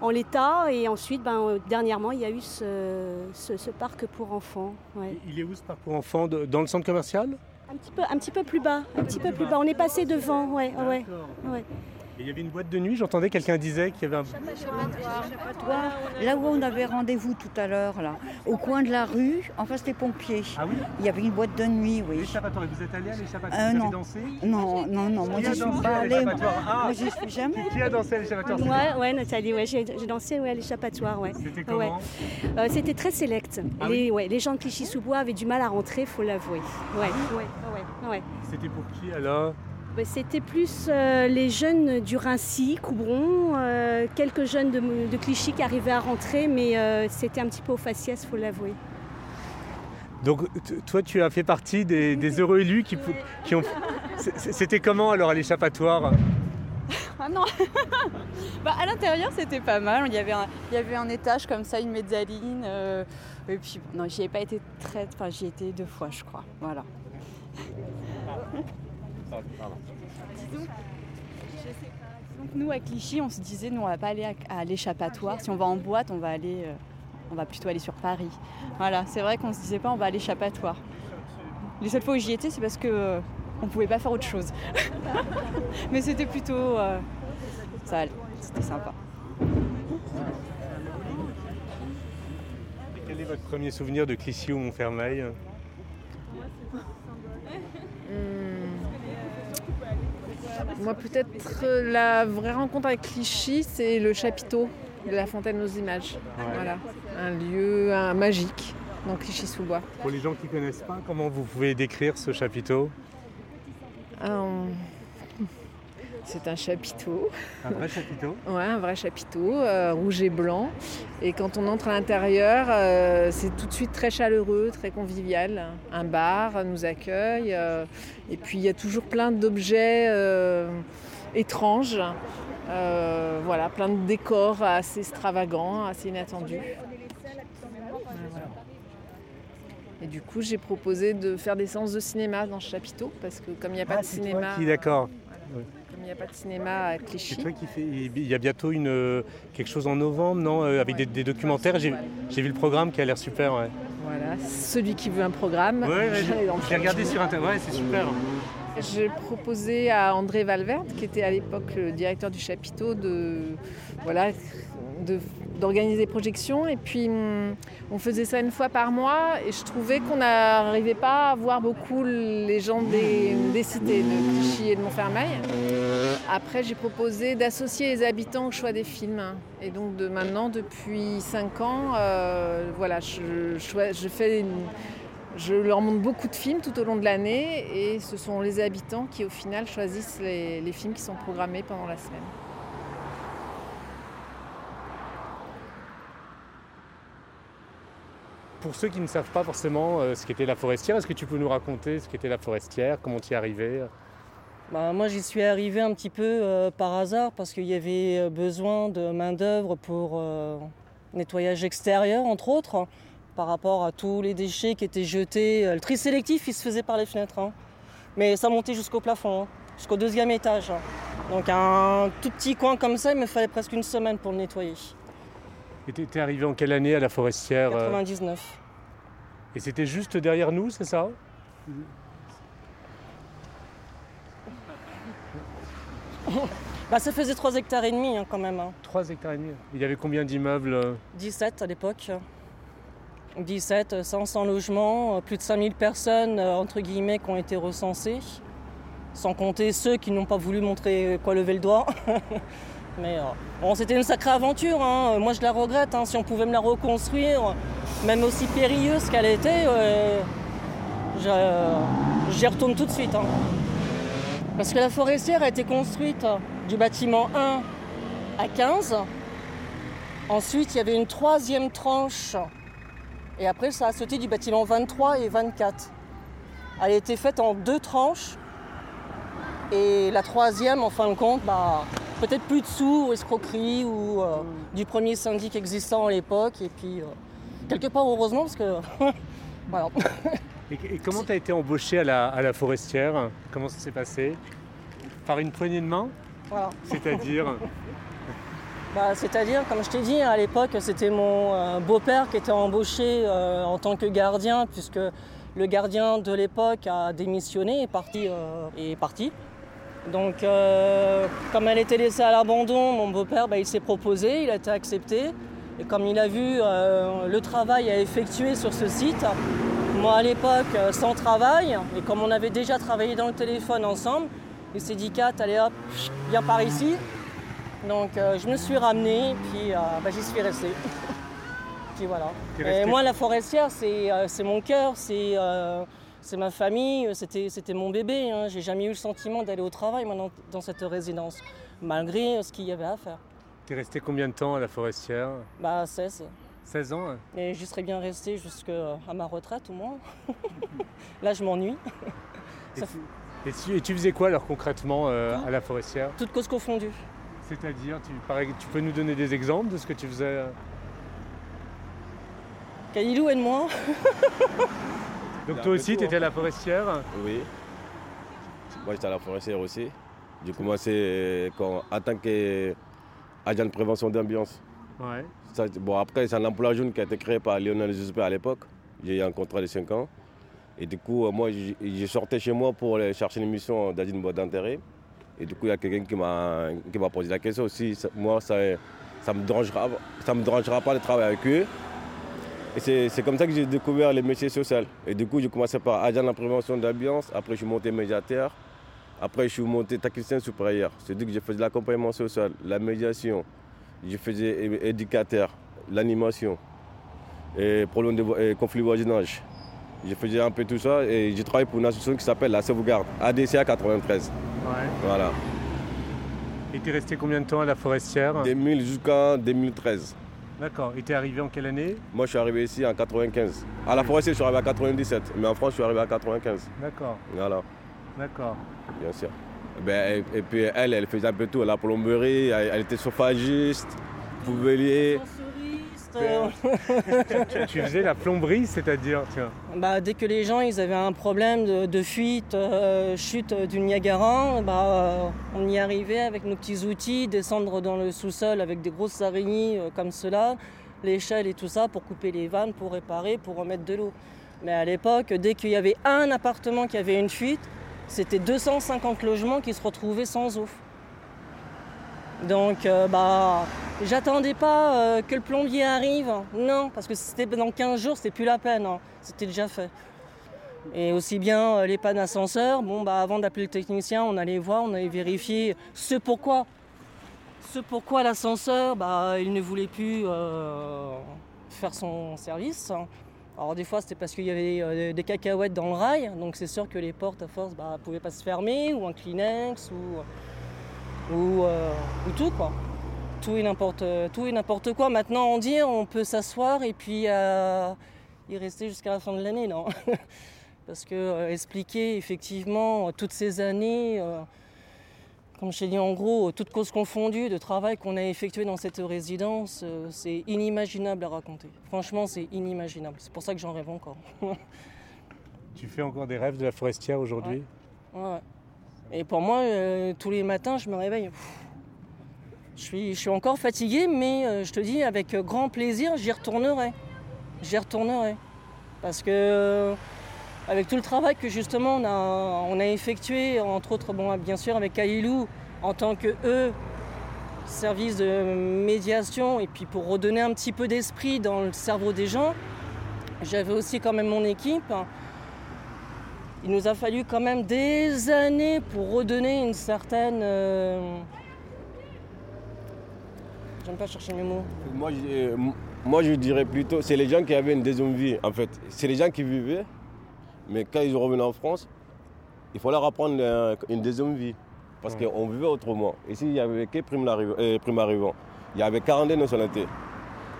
en l'état. Et ensuite, ben, dernièrement, il y a eu ce, ce- ce parc pour enfants. ouais. Il est où ce parc pour enfants Dans le centre commercial? Un, petit peu, un petit peu plus bas. Un petit peu plus bas. On est passé devant. Ouais, ouais, ouais. Et il y avait une boîte de nuit, j'entendais quelqu'un disait qu'il y avait un... Là où on avait rendez-vous tout à l'heure, là, au coin de la rue, en face des pompiers. Ah oui Il y avait une boîte de nuit, oui. L'échappatoire, vous êtes allé à l'échappatoire Euh, Vous non. avez dansé Non, non, non, moi j'y suis pas allée. Moi, Ah. Moi, j'y suis jamais. Qui a dansé à l'échappatoire Ouais, ouais, Nathalie, ouais, j'ai dansé ouais, à l'échappatoire. Ouais. C'était Ouais. comment Euh, C'était très sélect. Ah les, ouais, les gens de Clichy-sous-Bois avaient du mal à rentrer, faut l'avouer. Ouais, ouais, ouais, ouais. C'était pour qui alors C'était plus euh, les jeunes du Rincy, Coubron, euh, quelques jeunes de, de Clichy qui arrivaient à rentrer, mais euh, c'était un petit peu au faciès, faut l'avouer. Donc toi tu as fait partie des, des heureux élus qui, pou- qui ont... C'était comment alors à l'échappatoire? Ah non bah, À l'intérieur, c'était pas mal. Il y, avait un, il y avait un étage comme ça, une mezzaline. euh, et puis, non, j'y ai pas été très. Enfin, j'y ai été deux fois, je crois. Voilà. Disons, je sais pas. Donc, nous, à Clichy, on se disait, nous, on va pas aller à, à l'échappatoire. Si on va en boîte, on va aller. euh, on va plutôt aller sur Paris. Voilà, c'est vrai qu'on se disait pas, on va à l'échappatoire. Les seules fois où j'y étais, c'est parce que. euh, on pouvait pas faire autre chose. Mais c'était plutôt. euh, ça allait, c'était sympa. Quel est votre premier souvenir de Clichy ou Montfermeil? Moi, peut-être euh, la vraie rencontre avec Clichy, c'est le chapiteau de la Fontaine aux Images. Voilà, un lieu un magique dans Clichy-sous-Bois. Pour les gens qui ne connaissent pas, comment vous pouvez décrire ce chapiteau? Euh, C'est un chapiteau. Un vrai chapiteau Ouais, un vrai chapiteau, euh, rouge et blanc. Et quand on entre à l'intérieur, euh, c'est tout de suite très chaleureux, très convivial. Un bar nous accueille. euh, et puis il y a toujours plein d'objets étranges. Voilà, plein de décors assez extravagants, assez inattendus. Voilà. Et du coup, j'ai proposé de faire des séances de cinéma dans ce chapiteau, parce que comme il n'y a pas Ah, de cinéma. d'accord. Ouais. Comme il n'y a pas de cinéma à Clichy. C'est toi qui fais. Il y a bientôt une, euh, quelque chose en novembre, non euh, Avec des, des documentaires. J'ai vu le programme qui a l'air super. Ouais, Voilà, celui qui veut un programme. ouais, j'ai regardé sur Internet. Ouais, c'est super. J'ai proposé à André Valverde, qui était à l'époque le directeur du chapiteau, de voilà, d'organiser des projections. Et puis hum, on faisait ça une fois par mois, et je trouvais qu'on n'arrivait pas à voir beaucoup les gens des, cités de Clichy et de Montfermeil. Après, j'ai proposé d'associer les habitants au choix des films. Et donc de maintenant, depuis 5 ans, euh, voilà, je, je fais une- je leur montre beaucoup de films tout au long de l'année et ce sont les habitants qui au final choisissent les, les films qui sont programmés pendant la semaine. Pour ceux qui ne savent pas forcément euh, ce qu'était la forestière, est-ce que tu peux nous raconter ce qu'était la forestière, comment tu y es arrivé? Bah, moi, j'y suis arrivé un petit peu euh, par hasard parce qu'il y avait euh, besoin de main-d'œuvre pour euh, nettoyage extérieur, entre autres, par rapport à tous les déchets qui étaient jetés. Euh, Le tri sélectif, il se faisait par les fenêtres. hein. Mais ça montait jusqu'au plafond, hein, jusqu'au deuxième étage. hein. Donc, un tout petit coin comme ça, il me fallait presque une semaine pour le nettoyer. Et tu es arrivé en quelle année à la forestière euh 99. Et c'était juste derrière nous, c'est ça? Bah, ça faisait 3 hectares et demi hein, quand même. hein. 3 hectares et demi. Il y avait combien d'immeubles? Euh 17 à l'époque. 17, euh, 500 logements, euh, plus de 5000 personnes, euh, entre guillemets, qui ont été recensées. Sans compter ceux qui n'ont pas voulu montrer quoi lever le doigt. Mais euh, bon, c'était une sacrée aventure. hein. Moi, je la regrette. hein. Si on pouvait me la reconstruire, même aussi périlleuse qu'elle était, j'y retourne tout de suite. hein. Parce que la forestière a été construite du bâtiment 1 à 15. Ensuite, il y avait une troisième tranche. Et après, ça a sauté du bâtiment 23 et 24. Elle a été faite en deux tranches. Et la troisième, en fin de compte, bah, peut-être plus de sous ou escroquerie ou euh, du premier syndic existant à l'époque. Et puis, euh, quelque part, heureusement, parce que. voilà. Et, et comment tu as été embauché à la, à la forestière? Comment ça s'est passé? Par une poignée de main? Voilà. C'est-à-dire? Bah, C'est-à-dire, comme je t'ai dit, à l'époque, c'était mon euh, beau-père qui était embauché euh, en tant que gardien, puisque le gardien de l'époque a démissionné et parti. euh, est parti. Donc, comme elle était laissée à l'abandon, mon beau-père, bah, il s'est proposé, il a été accepté. Et comme il a vu le travail à effectuer sur ce site, moi à l'époque, sans travail, et comme on avait déjà travaillé dans le téléphone ensemble, il s'est dit, Kat, allez hop, viens par ici. Donc euh, je me suis ramenée, puis euh, bah, j'y suis restée. puis voilà. Et moi, la forestière, c'est euh, mon cœur, c'est euh, ma famille, c'était mon bébé. Hein. J'ai jamais eu le sentiment d'aller au travail maintenant dans cette résidence, malgré ce qu'il y avait à faire. Tu es resté combien de temps à la forestière? Bah 16. 16 ans hein Et j'y serais bien restée jusqu'à ma retraite au moins. Là, je m'ennuie. et tu, et, tu, faisais quoi alors concrètement à la forestière? Toutes causes confondues. C'est-à-dire, tu, pareil, tu peux nous donner des exemples de ce que tu faisais euh Kalilou, aide-moi. Donc toi aussi, tu étais à la forestière Oui. Moi, j'étais à la forestière aussi. J'ai commencé euh, quand- en tant qu'agent de prévention d'ambiance. Ouais. Ça, bon, après, c'est un emploi jeune qui a été créé par Lionel Juppé à l'époque. J'ai eu un contrat de 5 ans. Et du coup, euh, moi, j'ai- j'ai sortais chez moi pour aller chercher une mission dans une boîte d'intérêt. Et du coup, il y a quelqu'un qui m'a posé la question aussi. Moi, ça ça me dérangera, me dérangera pas de travailler avec eux. Et c'est comme ça que j'ai découvert les métiers sociaux. Et du coup, j'ai commencé par agent de la prévention d'ambiance. Après, je suis monté médiateur. Après, je suis monté technicien supérieur. C'est-à-dire que je faisais l'accompagnement social, la médiation, je faisais éducateur, l'animation, et de et conflit voisinage. Je faisais un peu tout ça et j'ai travaillé pour une association qui s'appelle la Sauvegarde, ADCA 93. Ouais. Voilà. Et t'es resté combien de temps à la forestière? 2000 jusqu'en 2013. D'accord. Et t'es arrivé en quelle année? Moi, je suis arrivé ici en 95. À la forestière, je suis arrivé à 97, mais en France, je suis arrivé à 95. D'accord. Voilà. D'accord. Bien sûr. Ben, et, et puis elle, elle faisait un peu tout, la plomberie, elle, elle était chauffagiste, poubelier. tu, tu faisais la plomberie, c'est-à-dire, tiens. Bah, dès que les gens ils avaient un problème de, de fuite, euh, chute du Niagara, bah, euh, on y arrivait avec nos petits outils, descendre dans le sous-sol avec des grosses araignées euh, comme cela, l'échelle et tout ça pour couper les vannes, pour réparer, pour remettre de l'eau. Mais à l'époque, dès qu'il y avait un appartement qui avait une fuite, c'était 250 logements qui se retrouvaient sans eau. Donc, bah, j'attendais pas euh, que le plombier arrive. Non, parce que c'était dans 15 jours, c'était plus la peine. hein. C'était déjà fait. Et aussi bien euh, les pannes d'ascenseur, bon, bah, avant d'appeler le technicien, on allait voir, on allait vérifier ce pourquoi. Ce pourquoi l'ascenseur, bah, il ne voulait plus euh, faire son service. Alors des fois c'était parce qu'il y avait des cacahuètes dans le rail, donc c'est sûr que les portes à force ne pouvaient pas se fermer, ou un Kleenex, ou, ou, ou tout quoi. Tout et n'importe tout et n'importe quoi. Maintenant on dit on peut s'asseoir et puis euh, y rester jusqu'à la fin de l'année, non? Parce que euh, expliquer effectivement toutes ces années, euh, comme je t'ai dit en gros, toutes causes confondues de travail qu'on a effectué dans cette résidence, c'est inimaginable à raconter. Franchement c'est inimaginable. C'est pour ça que j'en rêve encore. Tu fais encore des rêves de la forestière aujourd'hui? Ouais, ouais. Et pour moi, tous les matins, je me réveille. pff, Je suis, je suis encore fatigué, mais euh, je te dis, avec grand plaisir, j'y retournerai. J'y retournerai. Parce que, euh, avec tout le travail que justement on a, on a effectué, entre autres, bon, bien sûr, avec Kailou, en tant que eux, service de médiation, et puis pour redonner un petit peu d'esprit dans le cerveau des gens, j'avais aussi quand même mon équipe. Il nous a fallu quand même des années pour redonner une certaine. euh, J'aime pas chercher mes mots. Moi, je, euh, moi, je dirais plutôt, c'est les gens qui avaient une deuxième vie, en fait. C'est les gens qui vivaient, mais quand ils sont revenus en France, il fallait leur apprendre une deuxième vie. Parce Ouais. qu'on vivait autrement. Ici, il n'y avait que prime, euh, prime arrivant. Il y avait 42 nationalités.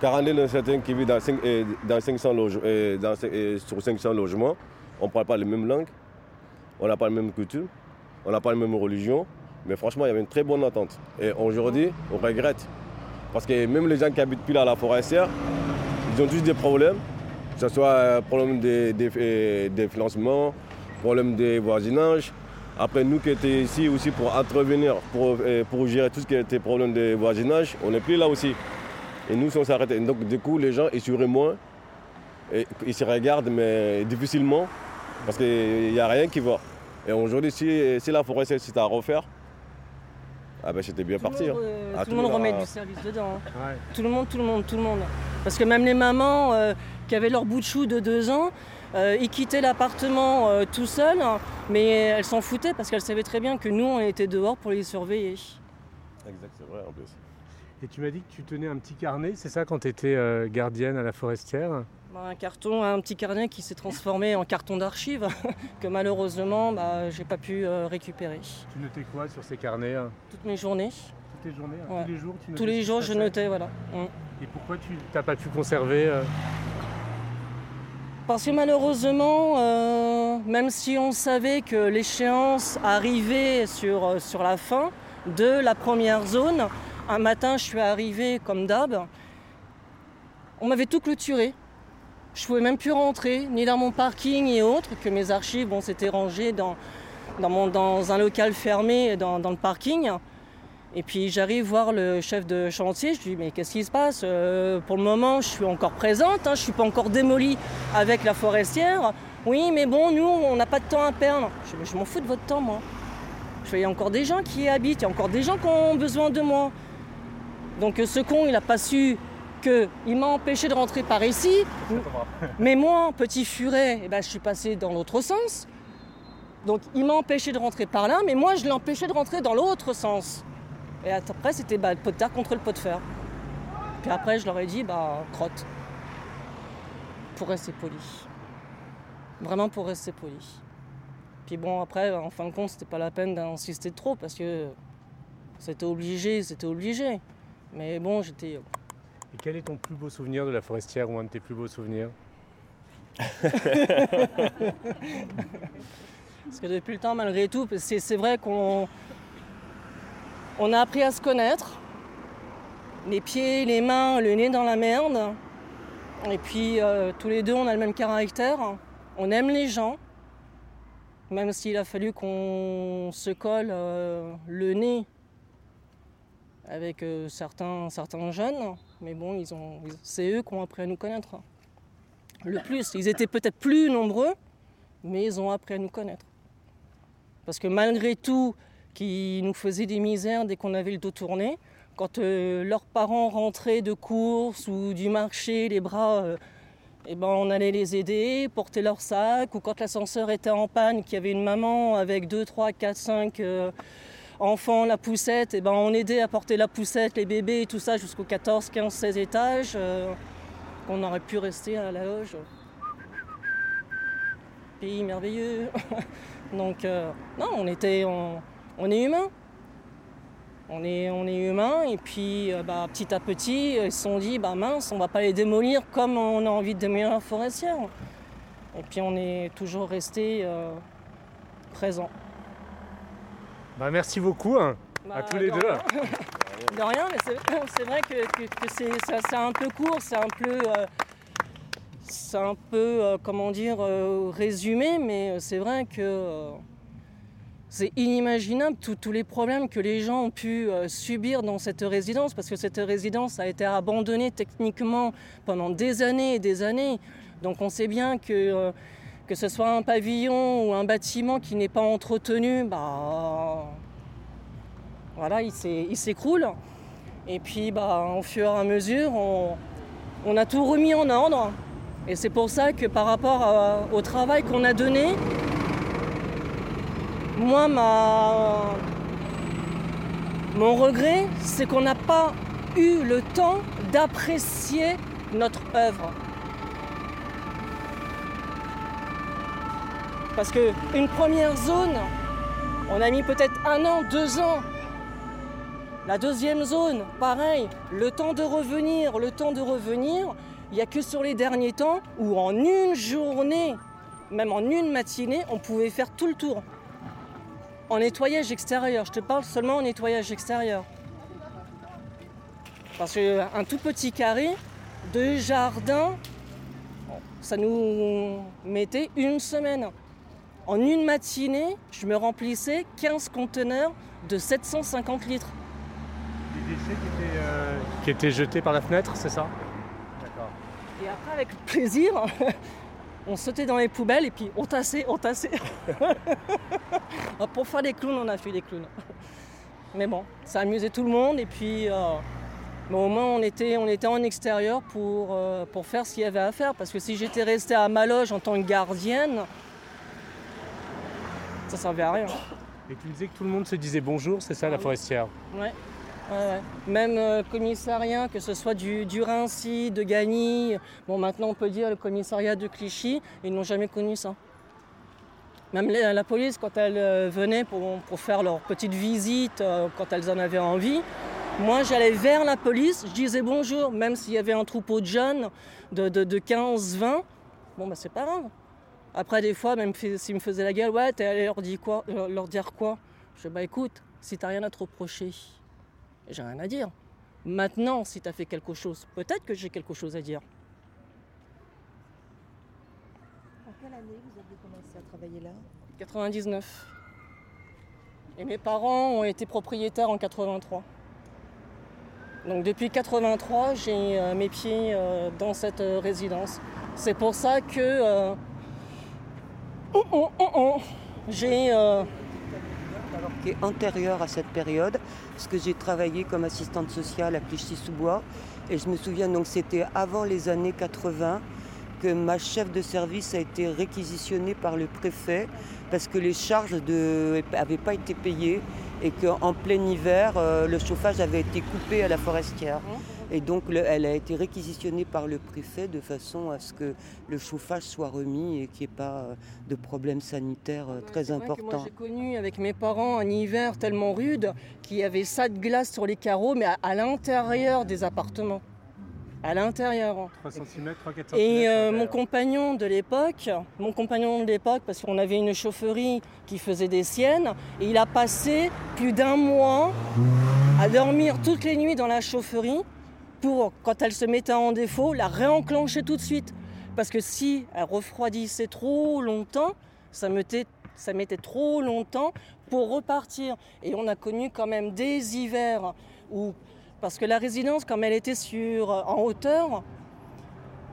42 nationalités qui vivent dans, cinq- euh, dans 500 loge- euh, dans euh, sur 500 logements. On ne parle pas les mêmes langues, on n'a pas les mêmes coutumes, on n'a pas les mêmes religions. Mais franchement, il y avait une très bonne entente. Et aujourd'hui, on regrette. Parce que même les gens qui habitent plus à la forestière, ils ont tous des problèmes. Que ce soit euh, problème des, des, euh, des financements, problème des voisinages. Après, nous qui étions ici aussi pour intervenir, pour, euh, pour gérer tout ce qui était problème de voisinage, on n'est plus là aussi. Et nous, on s'arrête. Donc, du coup, les gens, ils surent moins. Ils se regardent, mais difficilement, parce qu'il n'y a rien qui va. Et aujourd'hui, si, si la forêt c'est à refaire, ah ben c'était bien parti. hein. Euh, Ah, tout le monde remet a- du service dedans. hein. Tout le monde, tout le monde, tout le monde. Parce que même les mamans euh, qui avaient leur bout de chou de deux ans, euh, ils quittaient l'appartement euh, tout seuls, hein, mais elles s'en foutaient parce qu'elles savaient très bien que nous, on était dehors pour les surveiller. Exact, c'est vrai en plus. Et tu m'as dit que tu tenais un petit carnet, c'est ça, quand tu étais gardienne à la forestière? Bah, Un carton, un petit carnet qui s'est transformé en carton d'archives que malheureusement, bah, j'ai pas pu euh, récupérer. Tu notais quoi sur ces carnets hein? Toutes mes journées. Toutes les journées hein, Ouais. Tous les jours tu Tous les jours, je notais, voilà. Mm. Et pourquoi tu n'as pas pu conserver euh, Parce que malheureusement, euh, même si on savait que l'échéance arrivait sur, sur la fin de la première zone, un matin je suis arrivée comme d'hab, on m'avait tout clôturé. Je pouvais même plus rentrer, ni dans mon parking et autres, que mes archives bon, s'étaient rangées dans, dans, un local fermé dans, dans le parking. Et puis j'arrive voir le chef de chantier, je lui dis mais qu'est-ce qui se passe? Euh, Pour le moment je suis encore présente, hein, je ne suis pas encore démolie avec la forestière. Oui mais bon nous on n'a pas de temps à perdre. Je, m'en fous de votre temps moi. Je fais, Il y a encore des gens qui y habitent, il y a encore des gens qui ont besoin de moi. Donc ce con il n'a pas su qu'il m'a empêché de rentrer par ici. Mais moi, petit furet, eh ben, je suis passé dans l'autre sens. Donc il m'a empêché de rentrer par là, mais moi je l'ai empêché de rentrer dans l'autre sens. Et après c'était bah, le pot de terre contre le pot de fer. Puis après je leur ai dit bah crotte. Pour rester poli. Vraiment pour rester poli. Puis bon après en fin de compte c'était pas la peine d'insister trop parce que c'était obligé, c'était obligé. Mais bon j'étais. Et quel est ton plus beau souvenir de la forestière ou un de tes plus beaux souvenirs Parce que depuis le temps, malgré tout, c'est vrai qu'on on a appris à se connaître. Les pieds, les mains, le nez dans la merde. Et puis euh, tous les deux, on a le même caractère. On aime les gens. Même s'il a fallu qu'on se colle euh, le nez avec euh, certains, certains jeunes. Mais bon, c'est eux qui ont appris à nous connaître. Le plus. Ils étaient peut-être plus nombreux, mais ils ont appris à nous connaître. Parce que malgré tout, qui nous faisaient des misères dès qu'on avait le dos tourné, quand euh, leurs parents rentraient de course ou du marché, les bras, euh, eh ben, on allait les aider, porter leur sac, ou quand l'ascenseur était en panne, qu'il y avait une maman avec 2, 3, 4, 5 enfants, la poussette, eh ben, on aidait à porter la poussette, les bébés et tout ça jusqu'au 14, 15, 16 étages. Euh, on aurait pu rester à la loge. Pays merveilleux. Donc, euh, non, on était. On, est humain. On est, on humain. Et puis, euh, bah, petit à petit, ils se sont dit bah mince, on va pas les démolir comme on a envie de démolir la forestière. Et puis, on est toujours resté présent. Bah, merci beaucoup hein, à Bah, tous les de deux. rien. De rien, mais c'est- vrai que, que- que c'est un peu court, c'est un peu, euh, c'est un peu, euh, comment dire, euh, résumé, mais c'est vrai que c'est inimaginable tous- tous les problèmes que les gens ont pu euh, subir dans cette résidence, parce que cette résidence a été abandonnée techniquement pendant des années et des années. Donc on sait bien que euh, que ce soit un pavillon ou un bâtiment qui n'est pas entretenu, bah voilà, il s'écroule. Et puis, bah, au fur et à mesure, on, on a tout remis en ordre. Et c'est pour ça que par rapport à- au travail qu'on a donné, moi, ma, mon regret, c'est qu'on n'a pas eu le temps d'apprécier notre œuvre. Parce qu'une première zone, on a mis peut-être un an, deux ans la deuxième zone, pareil, le temps de revenir, le temps de revenir, il n'y a que sur les derniers temps où en une journée, même en une matinée, on pouvait faire tout le tour. En nettoyage extérieur, je te parle seulement en nettoyage extérieur. Parce qu'un tout petit carré de jardin, ça nous mettait une semaine. En une matinée, je me remplissais 15 conteneurs de 750 litres. Des déchets qui étaient, euh, qui étaient jetés par la fenêtre, c'est ça? D'accord. Et après, avec plaisir, on sautait dans les poubelles et puis on tassait, on tassait. Pour faire des clowns, on a fait des clowns. Mais bon, ça amusait tout le monde et puis euh, mais au moins on était, on était en extérieur pour, euh, pour faire ce qu'il y avait à faire. Parce que si j'étais restée à ma loge en tant que gardienne, ça servait à rien. Et tu me disais que tout le monde se disait bonjour, c'est ça la forestière Ouais. ouais, ouais. Même euh, commissariat, que ce soit du, du Rincy, de Gagny, bon maintenant on peut dire le commissariat de Clichy, ils n'ont jamais connu ça. Même la, la police, quand elle euh, venait pour, pour faire leur petite visite, euh, quand elles en avaient envie, moi j'allais vers la police, je disais bonjour, même s'il y avait un troupeau de jeunes de, de, de 15-20, bon bah c'est pas grave. Après des fois, même s'ils me faisaient la gueule, ouais, t'es allé leur dire quoi, leur leur dire quoi? Je dis bah écoute, si t'as rien à te reprocher, j'ai rien à dire. Maintenant, si t'as fait quelque chose, peut-être que j'ai quelque chose à dire. En quelle année vous avez commencé à travailler là? 99. Et mes parents ont été propriétaires en 83. Donc depuis 83, j'ai euh, mes pieds euh, dans cette euh, résidence. C'est pour ça que euh, oh, oh, oh, oh, j'ai euh, qui est antérieure à cette période, parce que j'ai travaillé comme assistante sociale à Clichy-sous-Bois, et je me souviens donc c'était avant les années 80, que ma chef de service a été réquisitionnée par le préfet parce que les charges n'avaient pas été payées et qu'en plein hiver, euh, le chauffage avait été coupé à la forestière. Et donc elle a été réquisitionnée par le préfet de façon à ce que le chauffage soit remis et qu'il n'y ait pas euh, de problème sanitaire euh, très important. Moi j'ai connu avec mes parents un hiver tellement rude qu'il y avait ça de glace sur les carreaux, mais à, l'intérieur des appartements. À l'intérieur. 3 cm, 3 4 cm. Et euh, mon compagnon de l'époque, mon compagnon de l'époque, parce qu'on avait une chaufferie qui faisait des siennes, et il a passé plus d'un mois à dormir toutes les nuits dans la chaufferie pour, quand elle se mettait en défaut, la réenclencher tout de suite. Parce que si elle refroidissait trop longtemps, ça mettait, ça mettait trop longtemps pour repartir. Et on a connu quand même des hivers où, parce que la résidence, comme elle était sur, en hauteur,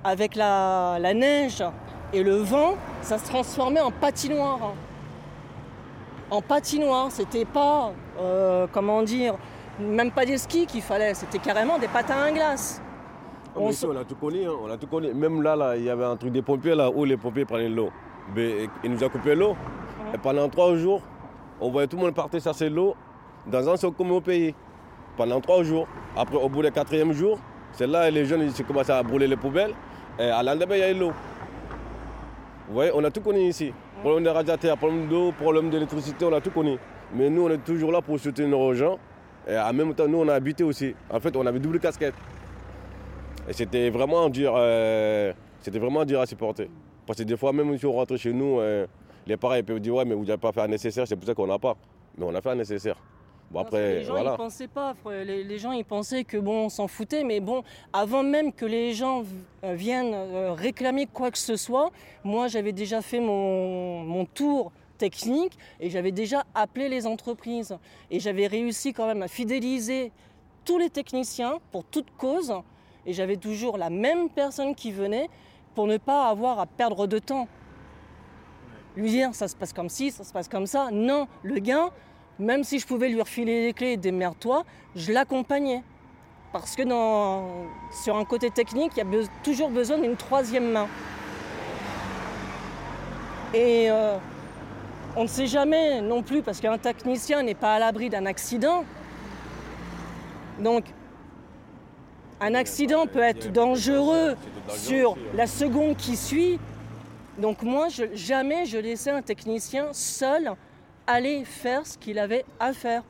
avec la, neige et le vent, ça se transformait en patinoire. En patinoire, c'était pas, euh, comment dire, même pas des skis qu'il fallait, c'était carrément des patins à glace. Ah, on, on a tout connu, hein, on a tout connu. Même là, là, il y avait un truc des pompiers là où les pompiers prenaient l'eau. Ils nous a coupé l'eau. Et pendant trois jours, on voyait tout le monde partir chercher l'eau dans un seul comme au pays. Pendant trois jours. Après, au bout du quatrième jour, c'est là que les jeunes ils commencé à brûler les poubelles. Et à l'endemain, il y a l'eau. Vous voyez, on a tout connu ici. Problème de radiateur, problème d'eau, problème d'électricité, on a tout connu. Mais nous, on est toujours là pour soutenir nos gens. Et en même temps, nous, on a habité aussi. En fait, on avait double casquette. Et c'était vraiment dur, euh, c'était vraiment dur à supporter. Parce que des fois, même si on rentre chez nous, euh, les parents peuvent dire Ouais, mais vous n'avez pas fait un nécessaire, c'est pour ça qu'on n'a pas. Mais on a fait un nécessaire. Bon, après, les gens, ils pensaient pas. Les, gens, ils pensaient que bon, on s'en foutait. Mais bon, avant même que les gens euh, viennent réclamer quoi que ce soit, moi, j'avais déjà fait mon, mon tour technique et j'avais déjà appelé les entreprises. Et j'avais réussi quand même à fidéliser tous les techniciens pour toute cause. Et j'avais toujours la même personne qui venait pour ne pas avoir à perdre de temps. Lui dire ça se passe comme ci, ça se passe comme ça. Non, le gain, même si je pouvais lui refiler les clés et démerde-toi, je l'accompagnais. Parce que sur un côté technique, il y a toujours besoin d'une troisième main. Et euh, on ne sait jamais non plus, parce qu'un technicien n'est pas à l'abri d'un accident. Donc, un accident peut être dangereux sur la seconde qui suit. Donc moi, jamais je laissais un technicien seul aller faire ce qu'il avait à faire.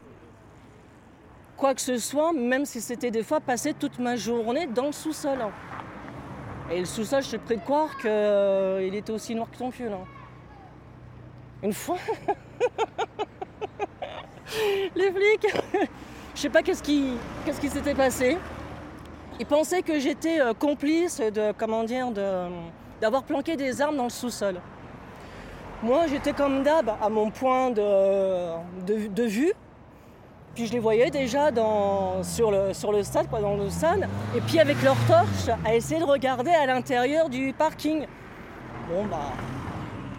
Quoi que ce soit, même si c'était des fois passer toute ma journée dans le sous-sol. Et le sous-sol, je suis prêt de croire qu'il euh, était aussi noir que ton. Hein. Une fois, les flics, je sais pas qu'est-ce qui, s'était passé. Ils pensaient que j'étais euh, complice de, comment dire, d'avoir planqué des armes dans le sous-sol. Moi, j'étais comme d'hab à mon point de, vue. Puis je les voyais déjà dans, sur, le, sur stade, dans le stade, et puis avec leur torche à essayer de regarder à l'intérieur du parking. Bon, bah,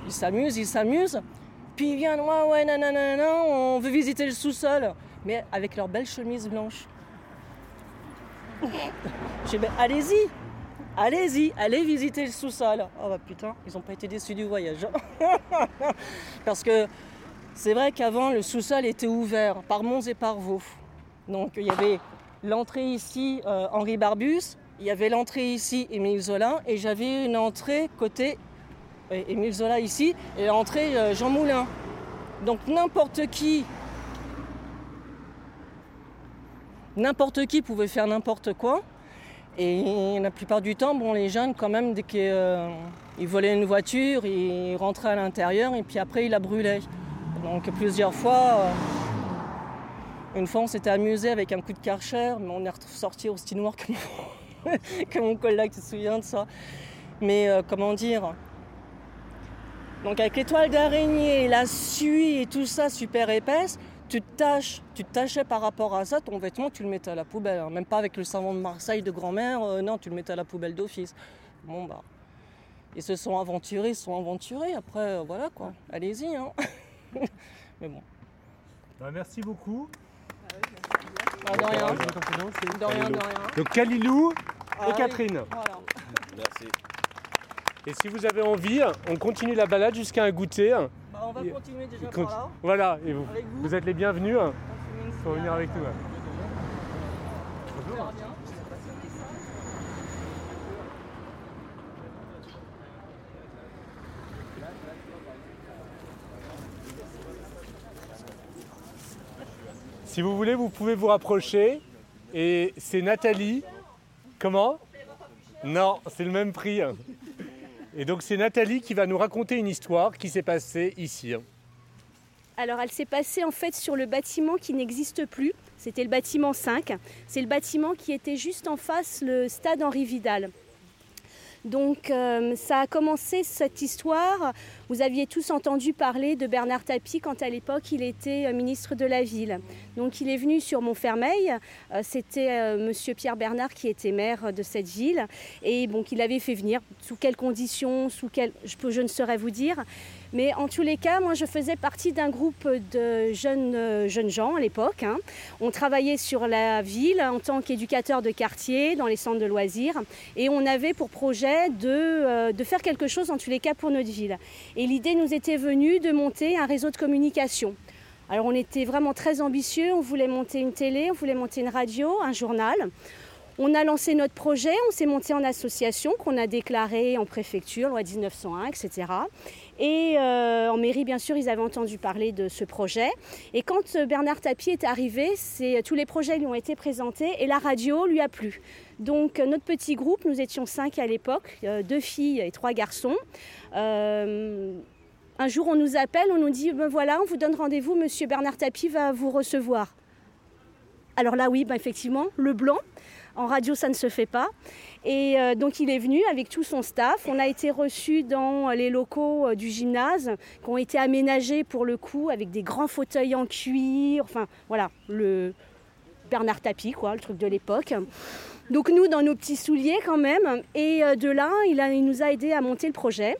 ils s'amusent, ils s'amusent. Puis ils viennent, ouais, ouais, nanana, on veut visiter le sous-sol. Mais avec leurs belles chemises blanches. J'ai ben, allez-y, allez-y, allez visiter le sous-sol. Oh bah putain, ils n'ont pas été déçus du voyage. Parce que c'est vrai qu'avant, le sous-sol était ouvert par Mons et par Vaux. Donc il y avait l'entrée ici, euh, Henri Barbus, il y avait l'entrée ici, Émile Zola, et j'avais une entrée côté Émile Zola ici, et l'entrée euh, Jean Moulin. Donc n'importe qui, n'importe qui pouvait faire n'importe quoi. Et la plupart du temps, bon, les jeunes, quand même, dès qu'ils euh, volaient une voiture, ils rentraient à l'intérieur et puis après, ils la brûlaient. Donc plusieurs fois, euh, une fois, on s'était amusé avec un coup de karcher, mais on est ressorti aussi noir mon, que mon collègue, tu te souviens de ça. Mais comment dire, donc avec l'étoile d'araignée, la suie et tout ça super épaisse, tu te tâches, tu te tâchais par rapport à ça, ton vêtement tu le mettais à la poubelle. Hein. Même pas avec le savon de Marseille de grand-mère, euh, non, tu le mettais à la poubelle d'office. Bon bah. Ils se sont aventurés, ils se sont aventurés, après euh, voilà quoi, allez-y. Hein. Mais bon. Bah, merci beaucoup. Bah, de rien. De rien, de rien. Donc Kalilou et ah Catherine. Voilà. Merci. Et si vous avez envie, on continue la balade jusqu'à un goûter. Bah, on va continuer déjà par là. Voilà, et vous, vous. vous êtes les bienvenus hein, pour venir avec nous. Si vous voulez, vous pouvez vous rapprocher. Et c'est Nathalie. Comment? Non, c'est le même prix. Et donc c'est Nathalie qui va nous raconter une histoire qui s'est passée ici. Alors elle s'est passée en fait sur le bâtiment qui n'existe plus. C'était le bâtiment 5. C'est le bâtiment qui était juste en face le stade Henri Vidal. Donc euh, ça a commencé cette histoire. Vous aviez tous entendu parler de Bernard Tapie quand à l'époque il était euh, ministre de la ville. Donc il est venu sur Montfermeil. Euh, C'était euh, Monsieur Pierre Bernard qui était maire de cette ville et bon qu'il avait fait venir. Sous quelles conditions, sous quelles, je, ne saurais vous dire. Mais en tous les cas, moi je faisais partie d'un groupe de jeunes, jeunes gens à l'époque. hein. On travaillait sur la ville en tant qu'éducateur de quartier dans les centres de loisirs et on avait pour projet de, de faire quelque chose en tous les cas pour notre ville. Et l'idée nous était venue de monter un réseau de communication. Alors on était vraiment très ambitieux, on voulait monter une télé, on voulait monter une radio, un journal. On a lancé notre projet, on s'est monté en association qu'on a déclaré en préfecture, loi 1901, etc. Et euh, en mairie, bien sûr, ils avaient entendu parler de ce projet. Et quand euh, Bernard Tapie est arrivé, c'est, tous les projets lui ont été présentés et la radio lui a plu. Donc euh, notre petit groupe, nous étions cinq à l'époque, euh, deux filles et trois garçons. Euh, un jour, on nous appelle, on nous dit, ben voilà, on vous donne rendez-vous, monsieur Bernard Tapie va vous recevoir. Alors là, oui, ben effectivement, le blanc. En radio, ça ne se fait pas. Et euh, donc, il est venu avec tout son staff. On a été reçus dans les locaux euh, du gymnase, qui ont été aménagés pour le coup, avec des grands fauteuils en cuir. Enfin, voilà, le Bernard Tapie, quoi, le truc de l'époque. Donc, nous, dans nos petits souliers quand même. Et euh, de là, il, nous a aidés à monter le projet.